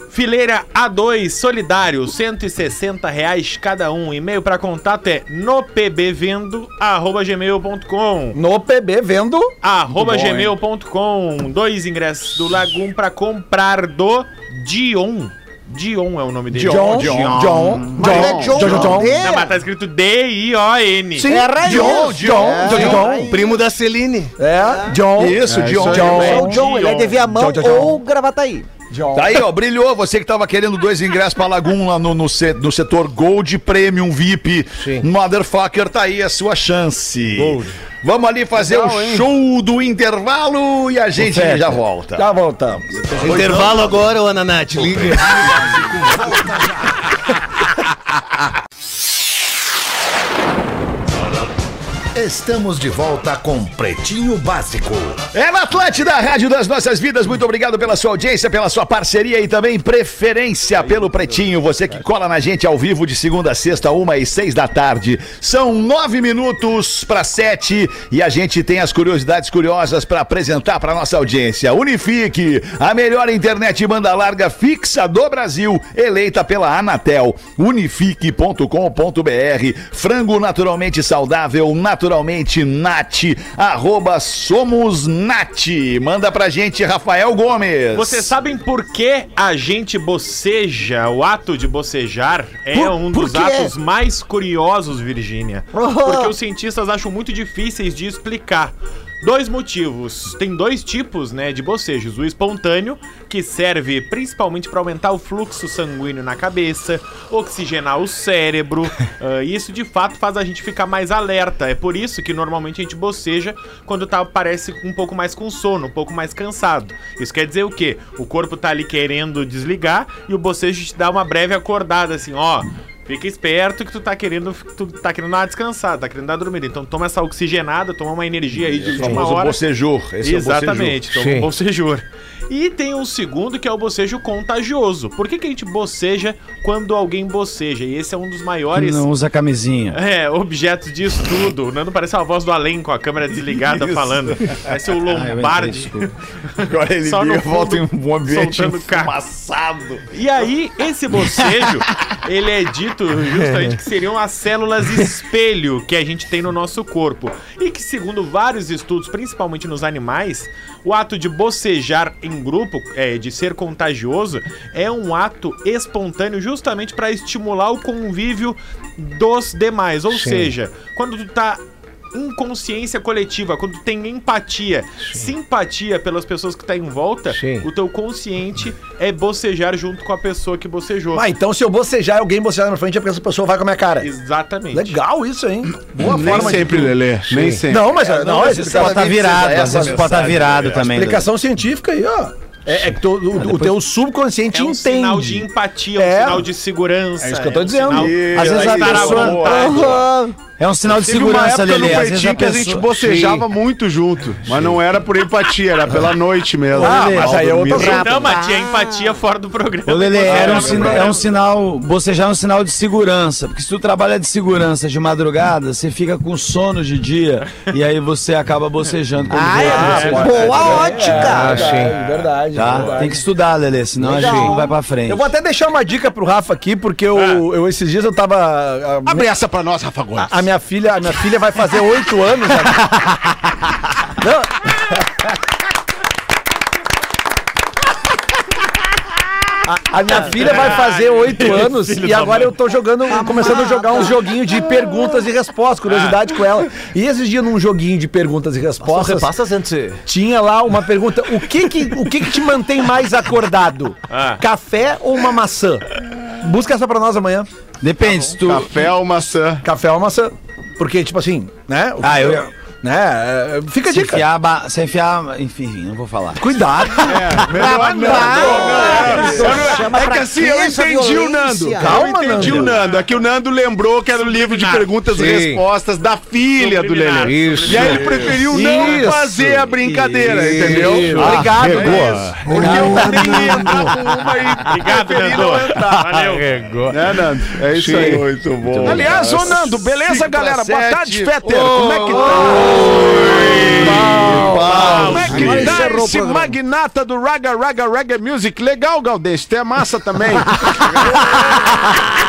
Fileira A2 Solidário, 160 reais cada um. E-mail para contato é nopbvendo@gmail.com. No PB vendo. Arroba bom, hein? gmail.com. Dois ingressos do Lagoon para comprar do Dion. Dion é o nome dele. John, John. John, John, Mas é John, John, John. D. Não, mas tá escrito D-I-O-N. Sim, Era John, isso. John, É. John, John. Primo da Celine. É, John. Isso, John. John. John, ele é de Viamão John, John, John. ou Gravataí. Tá aí, ó, brilhou. Você que tava querendo dois ingressos pra Lagoon lá no, no, no setor Gold Premium VIP. Motherfucker, tá aí a sua chance. Vamos ali fazer o show do intervalo e a gente já volta. Já voltamos. Intervalo agora, ô Ananate, liga. *laughs* Estamos de volta com Pretinho Básico. É na Atlântida, Rádio das Nossas Vidas. Muito obrigado pela sua audiência, pela sua parceria e também preferência pelo Pretinho. Você que cola na gente ao vivo de segunda a sexta, uma e seis da tarde. São nove minutos para sete e a gente tem as curiosidades curiosas para apresentar para nossa audiência. Unifique, a melhor internet banda larga fixa do Brasil, eleita pela Anatel. Unifique.com.br. Frango naturalmente saudável, naturalmente nat. Arroba somos nat. Manda pra gente, Rafael Gomes. Vocês sabem por que a gente boceja? O ato de bocejar é Por- um dos atos mais curiosos, Virgínia. Porque os cientistas acham muito difíceis de explicar. Dois motivos. Tem dois tipos, né, de bocejos. O espontâneo, que serve principalmente para aumentar o fluxo sanguíneo na cabeça, oxigenar o cérebro. *laughs* e isso de fato faz a gente ficar mais alerta. É por isso que normalmente a gente boceja quando tá parece um pouco mais com sono, um pouco mais cansado. Isso quer dizer o quê? O corpo tá ali querendo desligar e o bocejo te dá uma breve acordada assim, ó. Fica esperto que tu tá querendo, tu tá querendo dar uma descansada, tá querendo dar uma dormida. Então toma essa oxigenada, toma uma energia aí de O última famoso hora. Esse Exatamente, é o toma um bocejor. E tem um segundo que é o bocejo contagioso. Por que, que a gente boceja quando alguém boceja? E esse é um dos maiores Não usa camisinha. é, objetos de estudo. O Nando parece a voz do além com a câmera desligada Isso. falando. Parece o Ah, Lombardi. Agora ele Só liga, volta em fundo, um ambiente enfumaçado. E aí, esse bocejo, ele é dito justamente que seriam as células espelho que a gente tem no nosso corpo. E que, segundo vários estudos, principalmente nos animais, o ato de bocejar em grupo, é, de ser contagioso, é um ato espontâneo justamente para estimular o convívio dos demais. Ou seja, quando tu tá em consciência coletiva, quando tem empatia, simpatia pelas pessoas que tá em volta, Sim. o teu consciente é bocejar junto com a pessoa que bocejou. Ah, então se eu bocejar e alguém bocejar na minha frente, a pessoa- a pessoa vai com a minha cara. Exatamente. Legal isso, hein? Boa Nem forma sempre, de... Lelê. Nem sempre. Não, mas não, Não, é às vezes pode estar virado, às vezes pode estar virado também. explicação científica aí, ó. É, é que tu- o, o teu subconsciente É um entende. sinal de empatia, um É. sinal de segurança. É isso que eu tô um dizendo. sinal- Às vezes a pessoa- vontade. É um sinal de Teve uma segurança, época Lelê. Às vezes pretinho a que a gente bocejava muito junto. Mas não era por empatia, era pela noite mesmo. Ah, Lelê, mas aí é outro. Não, mas tinha empatia fora do programa. Ô, Lelê, era um, Ah, sina- é um sinal. Bocejar é um sinal de segurança. Porque se tu trabalha de segurança de madrugada, você fica com sono de dia e aí você acaba bocejando quando Ah, vê a é. bocejar. Boa ótica. Ah, sim. Verdade. Tá? verdade. Tem que estudar, Lelê, senão a gente não vai pra frente. Eu vou até deixar uma dica pro Rafa aqui, porque eu, eu esses dias eu tava. A, Abre essa pra nós, Rafa Gomes. a minha filha, a minha filha vai fazer oito anos. Não. A, a minha filha vai fazer oito anos e agora eu tô jogando, começando a jogar uns joguinhos de perguntas e respostas, curiosidade com ela. E esses dias num joguinho de perguntas e respostas, Repassas antes. tinha lá uma pergunta: o que que, o que, que te mantém mais acordado? Ah. Café ou uma maçã? Busca essa pra nós amanhã. Depende, se tu. Café ou maçã? Café ou maçã? Porque, tipo assim, né? o- Ah, eu- Né? é, Fica dica. enfiar, ba- se enfiar. Enfim, não vou falar. Cuidado. Melhor *laughs* não. Chama É que assim, eu entendi o Nando. Calma, eu entendi Nando. o Nando. É que o Nando lembrou que era o livro de perguntas e respostas da filha do Lelê. Isso. E aí ele preferiu não Isso. fazer a brincadeira, Isso. entendeu? Obrigado. É isso. Porque eu nem ia entrar com uma e Obrigado, Nando. não entrar. Valeu. Né, Nando? É isso aí. Muito bom. Aliás, ô Nando, beleza, galera? Boa tarde, Fetter. Como é que tá? Como é que tá esse magnata do Raga Raga Raga Music? Legal, Galdês, tu é massa também. *laughs*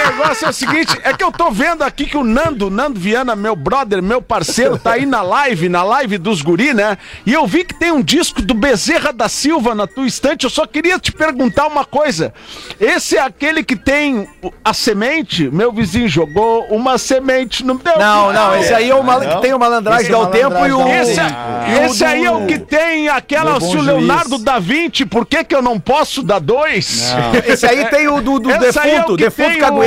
O negócio é o seguinte, é que eu tô vendo aqui que o Nando, Nando Viana, meu brother, meu parceiro, tá aí na live, na live dos guri, né? E eu vi que tem um disco do Bezerra da Silva na tua estante. Eu só queria te perguntar uma coisa. Esse é aquele que tem a semente? Meu vizinho jogou uma semente no meu Não, não, esse aí é o mal... Não? que tem o malandragem Esse dá é o tempo e o. Esse, é- esse aí é o que tem aquela, se o juiz. Leonardo da Vinci, por que que eu não posso dar dois? Esse aí tem o do, do Essa aí é defunto, o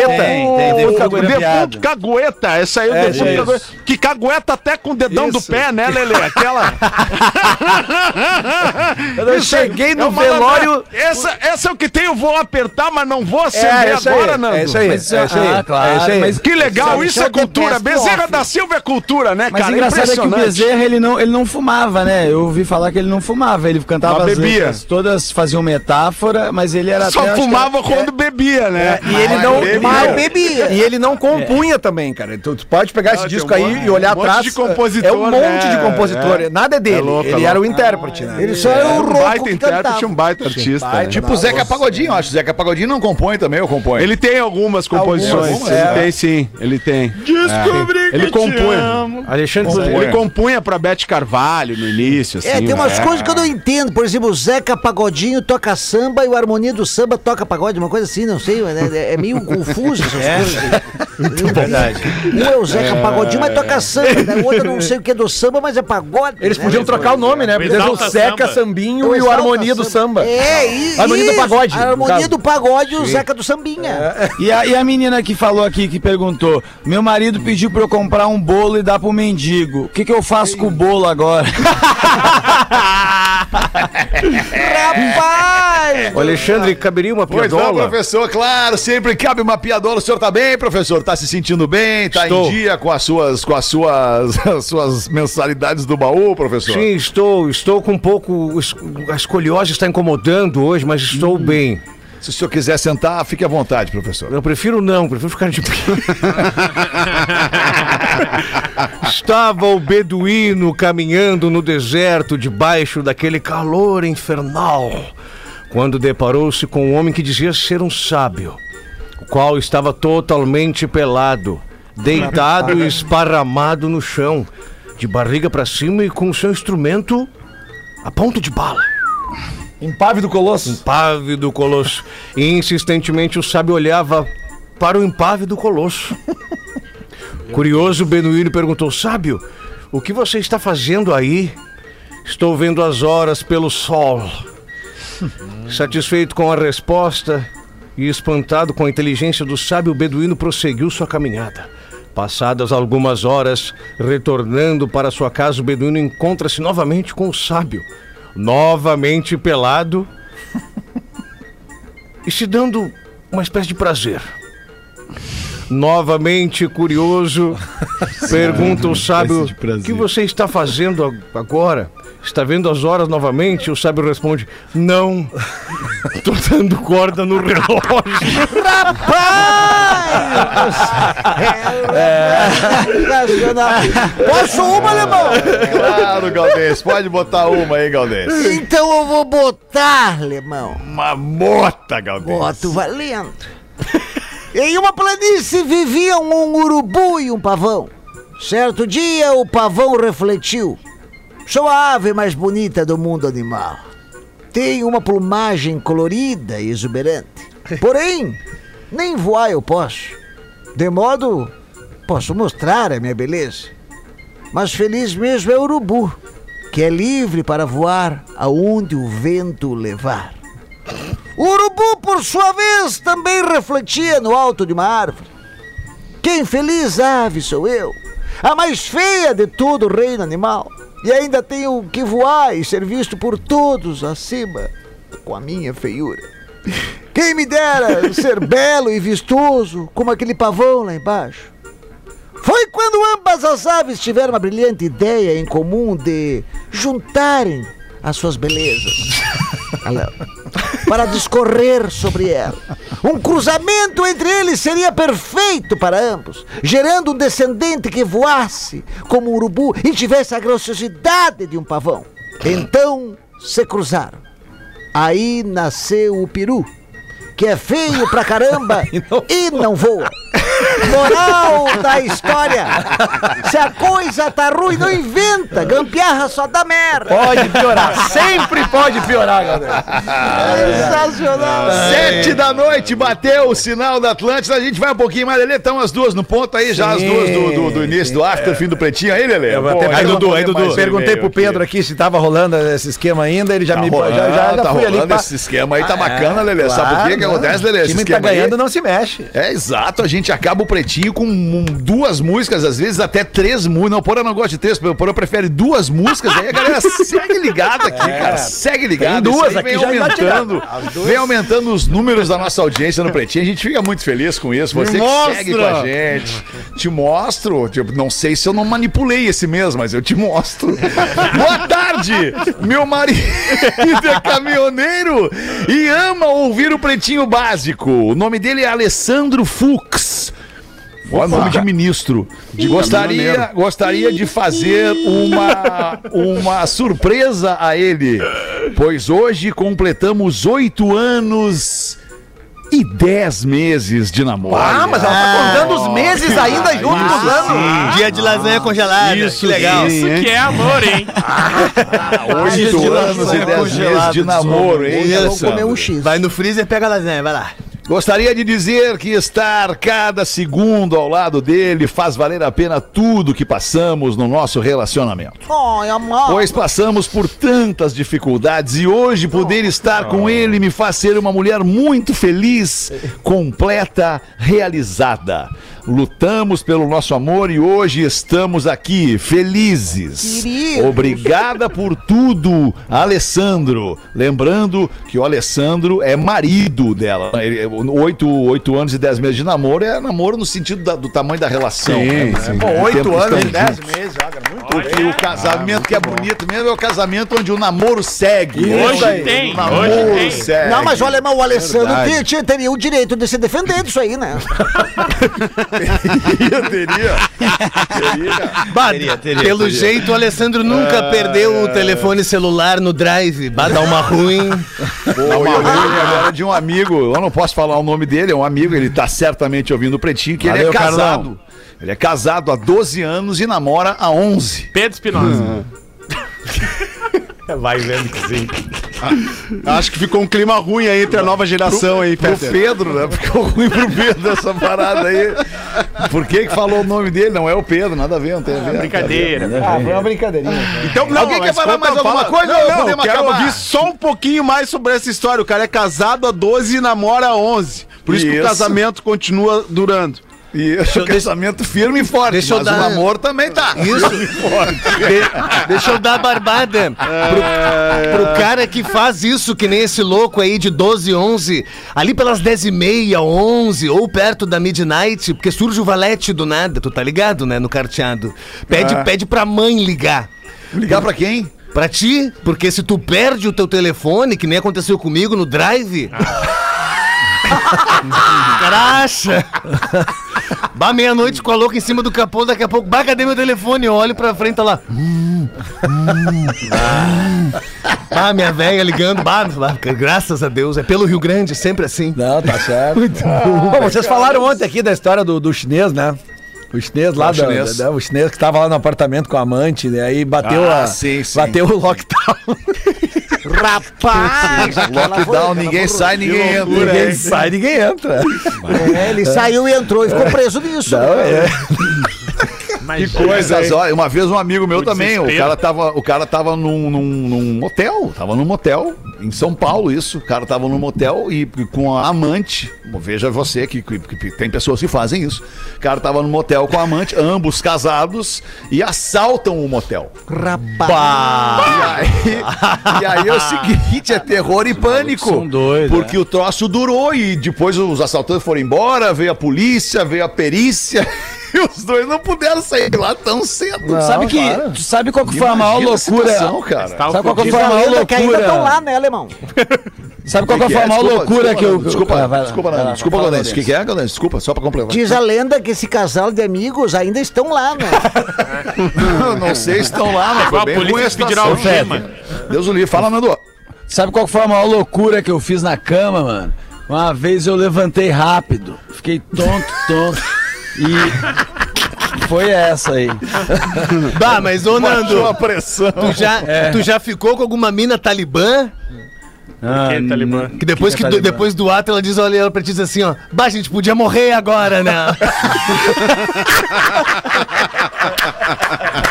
tem cagueta. Tem, tem, defunto defunto cagueta. essa aí é o É, defunto isso. cagueta. Que cagueta até com o dedão do Isso. pé, né, Lele? Aquela. *laughs* Eu Isso cheguei é no uma velório. Essa, essa é o que tem, eu vou apertar, mas não vou acender É, isso aí, agora, Nando. é isso aí. Mas é isso aí. ah, claro, é isso aí. mas- Que legal, isso é cultura. Bezerra da Silva é cultura, né, Mas cara? engraçado é que o. Bezerra, ele não, ele não fumava, né? Eu ouvi falar que ele não fumava, ele cantava Mas as bebia. letras, todas faziam metáfora, mas ele era Só até, fumava era- quando bebia, né? E ele não. Mas bebia. E ele não compunha também, cara. Tu, tu pode pegar esse Ah, disco um aí e olhar um monte atrás. de compositor, é um monte né? de compositor. É. Nada é dele. É louco, ele é era o louco. intérprete, né? Ele só era É o um rouco baita que intérprete, cantava. um baita artista. baita. né? Tipo o Zeca Pagodinho, eu acho. O Zeca Pagodinho não compõe também, ou compõe? Ele tem algumas composições. Algumas, ele é. tem sim, ele tem. Descobri É. Ele compunha. Alexandre Compõe. Ele compunha pra Beth Carvalho no início, assim. É, tem umas né? coisas que eu não entendo. Por exemplo, o Zeca Pagodinho toca samba e o Harmonia do Samba toca pagode, uma coisa assim, não sei. É, é meio *laughs* confuso confuso essas coisas. Verdade. Um é o Zeca Pagodinho, mas toca samba. né? O outro não sei o que é do samba, mas é pagode. Eles né? podiam trocar o nome, né? Podia ser o Samba. Sambinho e o Harmonia do Samba. É, e, Harmonia do isso, Pagode, A harmonia do pagode e o Zeca do Sambinha. E a, e a menina que falou aqui, que perguntou: Meu marido pediu pra eu comprar um bolo e dar pro mendigo. O que, que eu faço com o bolo agora? Rapaz! Ô, Alexandre, caberia uma Pois não, piadola? professor, claro, sempre cabe uma piadola. O senhor tá bem, professor? Tá se sentindo bem? Tá Estou. em dia com as suas, com as suas, *laughs* as suas mensalidades do baú, professor? Sim, estou, estou com um pouco. A escoliose está incomodando hoje, mas estou bem. Se o senhor quiser sentar, fique à vontade, professor. Eu prefiro não, prefiro ficar de pé. *laughs* Estava o beduíno caminhando no deserto debaixo daquele calor infernal, quando deparou-se com um homem que dizia ser um sábio, qual estava totalmente pelado, deitado e esparramado no chão, de barriga para cima e com seu instrumento a ponto de bala. Impávido Colosso. Impávido colosso. E insistentemente o sábio olhava para o impávido colosso. Curioso, Benuíno perguntou: Sábio, o que você está fazendo aí? Estou vendo as horas pelo sol. Satisfeito com a resposta e espantado com a inteligência do sábio, o beduíno prosseguiu sua caminhada. Passadas algumas horas, retornando para sua casa, o beduíno encontra-se novamente com o sábio, novamente pelado *laughs* e se dando uma espécie de prazer. Novamente curioso, *laughs* pergunta o sábio. O que você está fazendo agora? Está vendo as horas novamente? O sábio responde: Não, *laughs* estou dando corda no relógio. Sensacional. Posso uma, alemão? Claro, Galdês, pode botar uma aí, Galdês. Então eu vou botar, alemão. Uma mota, Galdês. Boto valendo. em uma planície viviam um urubu e um pavão. Certo dia, o pavão refletiu. Sou a ave mais bonita do mundo animal. Tenho uma plumagem colorida e exuberante. Porém, nem voar eu posso. De modo, posso mostrar a minha beleza. Mas feliz mesmo é o urubu, que é livre para voar aonde o vento o levar. O urubu, por sua vez, também refletia no alto de uma árvore. Que infeliz ave sou eu, a mais feia de todo o reino animal, e ainda tenho que voar e ser visto por todos acima com a minha feiura. Quem me dera ser belo e vistoso como aquele pavão lá embaixo. Foi quando ambas as aves tiveram uma brilhante ideia em comum de juntarem as suas belezas. *laughs* para discorrer sobre ela. Um cruzamento entre eles seria perfeito para ambos, gerando um descendente que voasse como um urubu e tivesse a graciosidade de um pavão. Então se cruzaram. Aí nasceu o peru, que é feio pra caramba *laughs* e não voa. Moral da história: se a coisa tá ruim, não inventa, gambiarra só dá merda. Pode piorar. Sempre pode piorar, galera. Sensacional. Sete da noite, bateu o sinal da Atlântida. A gente vai um pouquinho mais, Lelê. Estão as duas no ponto aí, já as duas do, do- do início do after, fim do pretinho aí, Lelê. Pô, vou ler mais um Perguntei pro. Pedro aqui se tava rolando esse esquema ainda, ele já Tá me rolando, já, já, já tá fui ali rolando pra- esse esquema aí, tá Ah, bacana, Lelê. Sabe por claro, que acontece, Lelê? O Esse time tá esquema aí- ganhando, não se mexe. É exato, a gente acaba o pretinho com um- duas músicas, às vezes até três músicas. Não, o Porã não gosta de três, o Porã prefere duas músicas. Aí a galera *laughs* segue ligada aqui, cara. Segue ligada. Tem duas aqui, vem já aumentando. Vem aumentando os números da nossa audiência no pretinho. A gente fica muito feliz com isso. Você que segue com a gente. Te mostro. Tipo, não sei se eu não manipulei esse mês, mas eu te mostro. *laughs* Boa tarde! Meu marido é caminhoneiro e ama ouvir o Pretinho Básico. O nome dele é Alessandro Fux. Ó, nome de ministro. Gostaria, gostaria de fazer uma, uma surpresa a ele, pois hoje completamos oito anos e dez meses de namoro. Ah, mas ela tá contando os meses ainda junto com os anos. Dia de lasanha congelada. Isso, que legal. sim, Isso que é amor, hein? *laughs* Oito anos e dez meses de namoro, hein? Vamos comer um X. Vai no freezer e pega a lasanha, vai lá. Gostaria de dizer que estar cada segundo ao lado dele faz valer a pena tudo que passamos no nosso relacionamento. Ai, amor. Pois passamos por tantas dificuldades e hoje poder estar com ele me faz ser uma mulher muito feliz, completa, realizada. Lutamos pelo nosso amor e hoje estamos aqui felizes. Queridos. Obrigada por tudo, Alessandro. Lembrando que o Alessandro é marido dela. Oito, oito anos e dez meses de namoro é namoro no sentido da- do tamanho da relação. né? Pô, O oito tempo anos e dez meses, cara. Muito Porque o casamento que é bonito mesmo é o casamento onde o namoro segue. Hoje aí. tem, O namoro hoje tem. segue. Não, mas olha, o Alessandro teria o direito de se defender disso aí, né? *laughs* teria, teria. Teria. Bah, Teria, teria, pelo teria. jeito, o Alessandro nunca perdeu o telefone celular no drive. Bah, dá uma ruim. Pô, eu lembrei agora de um amigo, eu não posso falar o nome dele, é um amigo, ele tá certamente ouvindo o Pretinho, que ele Valeu, é casado. Carlão. Ele é casado há 12 anos e namora há 11. Pedro Espinosa. *laughs* Vai vendo que sim. *laughs* Acho que ficou um clima ruim aí entre a nova geração aí, Pro Peter. Pedro, né? Ficou ruim pro Pedro essa parada aí. Por que que falou o nome dele? Não é o Pedro, nada a ver, não tem a ver. Brincadeira. Ah, foi uma brincadeirinha. Então, não, Alguém quer falar conta- mais alguma fala- coisa Não, não, quero acabar? ouvir só um pouquinho mais sobre essa história. O cara é casado há 12 e namora há 11. Por isso, que o Isso. casamento continua durando. E o *laughs* casamento firme e forte, deixa eu mas dar- o namoro também tá. Isso. *laughs* De- deixa eu dar a barbada pro, pro cara que faz isso, que nem esse louco aí de 12, 11, ali pelas 10 e meia, 11, ou perto da midnight, porque surge o valete do nada, tu tá ligado, né, no carteado. Pede, pede pra mãe ligar. Ligar pra quem? Pra ti, porque se tu perde o teu telefone, que nem aconteceu comigo no drive. *laughs* Caracha! Bah, meia-noite com a louca em cima do capô, daqui a pouco, bah, cadê meu telefone? Eu olho pra frente, tá lá. Hum, hum, ah. Bah, minha velha ligando, bah, bah, graças a Deus, é pelo Rio Grande, sempre assim. Não, tá certo. Pô, vocês falaram ontem aqui da história do, do chinês, né? O chinês lá, da- chinês? da- o chinês que tava lá no apartamento com a amante, né? aí bateu, Ah, a, sim, sim. bateu o lockdown. *laughs* Rapaz! Lockdown, ninguém sai, ninguém entra. ninguém sai, ninguém entra. É, ele saiu e entrou e ficou preso nisso. Não, é. *laughs* Mas Essas horas- uma vez um amigo meu O também, o cara tava, o cara tava num, num, num motel, tava num motel, em São Paulo isso, o cara tava num motel e com a amante, veja você que, que- que tem pessoas que fazem isso, o cara tava no motel com a amante, ambos casados, e assaltam o motel. Rapaz! E aí, e aí é o seguinte, é terror e pânico. são doidos, Porque o troço durou e depois os assaltantes foram embora, veio a polícia, veio a perícia. *laughs* E os dois não puderam sair de lá tão cedo. sabe que, tu sabe qual que foi a maior loucura? situação, cara. Tá *laughs* Sabe qual que Diz foi a a maior lenda que ainda estão lá, loucura? né, alemão? Sabe qual que Que foi a é? maior Desculpa, loucura que eu. Desculpa, Ah, vai lá, desculpa, vai desculpa, fala, Galdense. O que, é, Galdense? Desculpa, só pra completar. Diz a lenda que esse casal de amigos ainda estão lá, né? *laughs* Não sei se estão lá, mas a foi bem ruim polícia a pedirá situação. algema. Deus o livre. Fala, Nando. Sabe qual que foi a maior loucura que eu fiz na cama, mano? Uma vez eu levantei rápido, fiquei tonto, tonto. E foi essa aí. Bah, mas ô Nando, a pressão. tu já, tu já ficou com alguma mina talibã? Ah, Que talibã? Que depois, Que que, que é do- talibã? depois do ato ela diz, olha ela pra ti diz assim, ó, bah, a gente podia morrer agora, né? *laughs*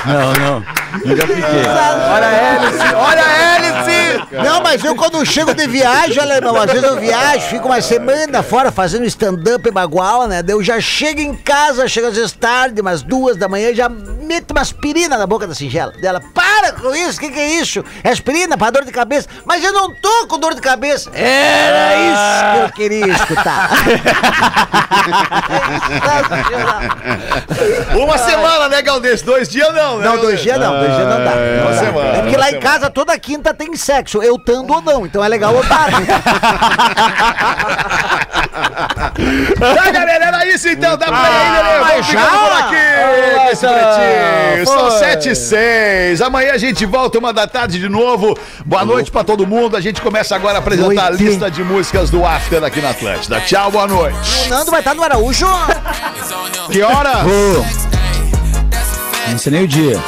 Não, não. Nunca fiquei. Olha a hélice! Olha a hélice! Não, mas eu quando chego de viagem, alemão, às vezes eu viajo, fico uma semana fora fazendo stand-up em Baguala, né? Eu já chego em casa, chego às vezes tarde, umas duas da manhã, já meto uma aspirina na boca da singela. Dela, para com isso, o que, que é isso? É aspirina pra dor de cabeça. Mas eu não tô com dor de cabeça. Era isso que eu queria escutar. *laughs* Uma semana, né, Galdense? Dois dias não, né? Não, dois dias não, dois dias não dá. Não uma dá. semana, é porque uma lá em casa toda quinta tem sexo, eu tando ou não, então é legal eu dar. Tá, galera, era isso então. Dá pra ir. Vamos ficando já? por aqui. esse São sete e seis. Amanhã a gente volta uma da tarde de novo. Boa noite pra todo mundo. A gente começa agora a apresentar a Noite. lista de músicas do After aqui na Atlântida. Tchau, boa noite. o Nando vai estar no Araújo. Que hora? Não sei nem o dia.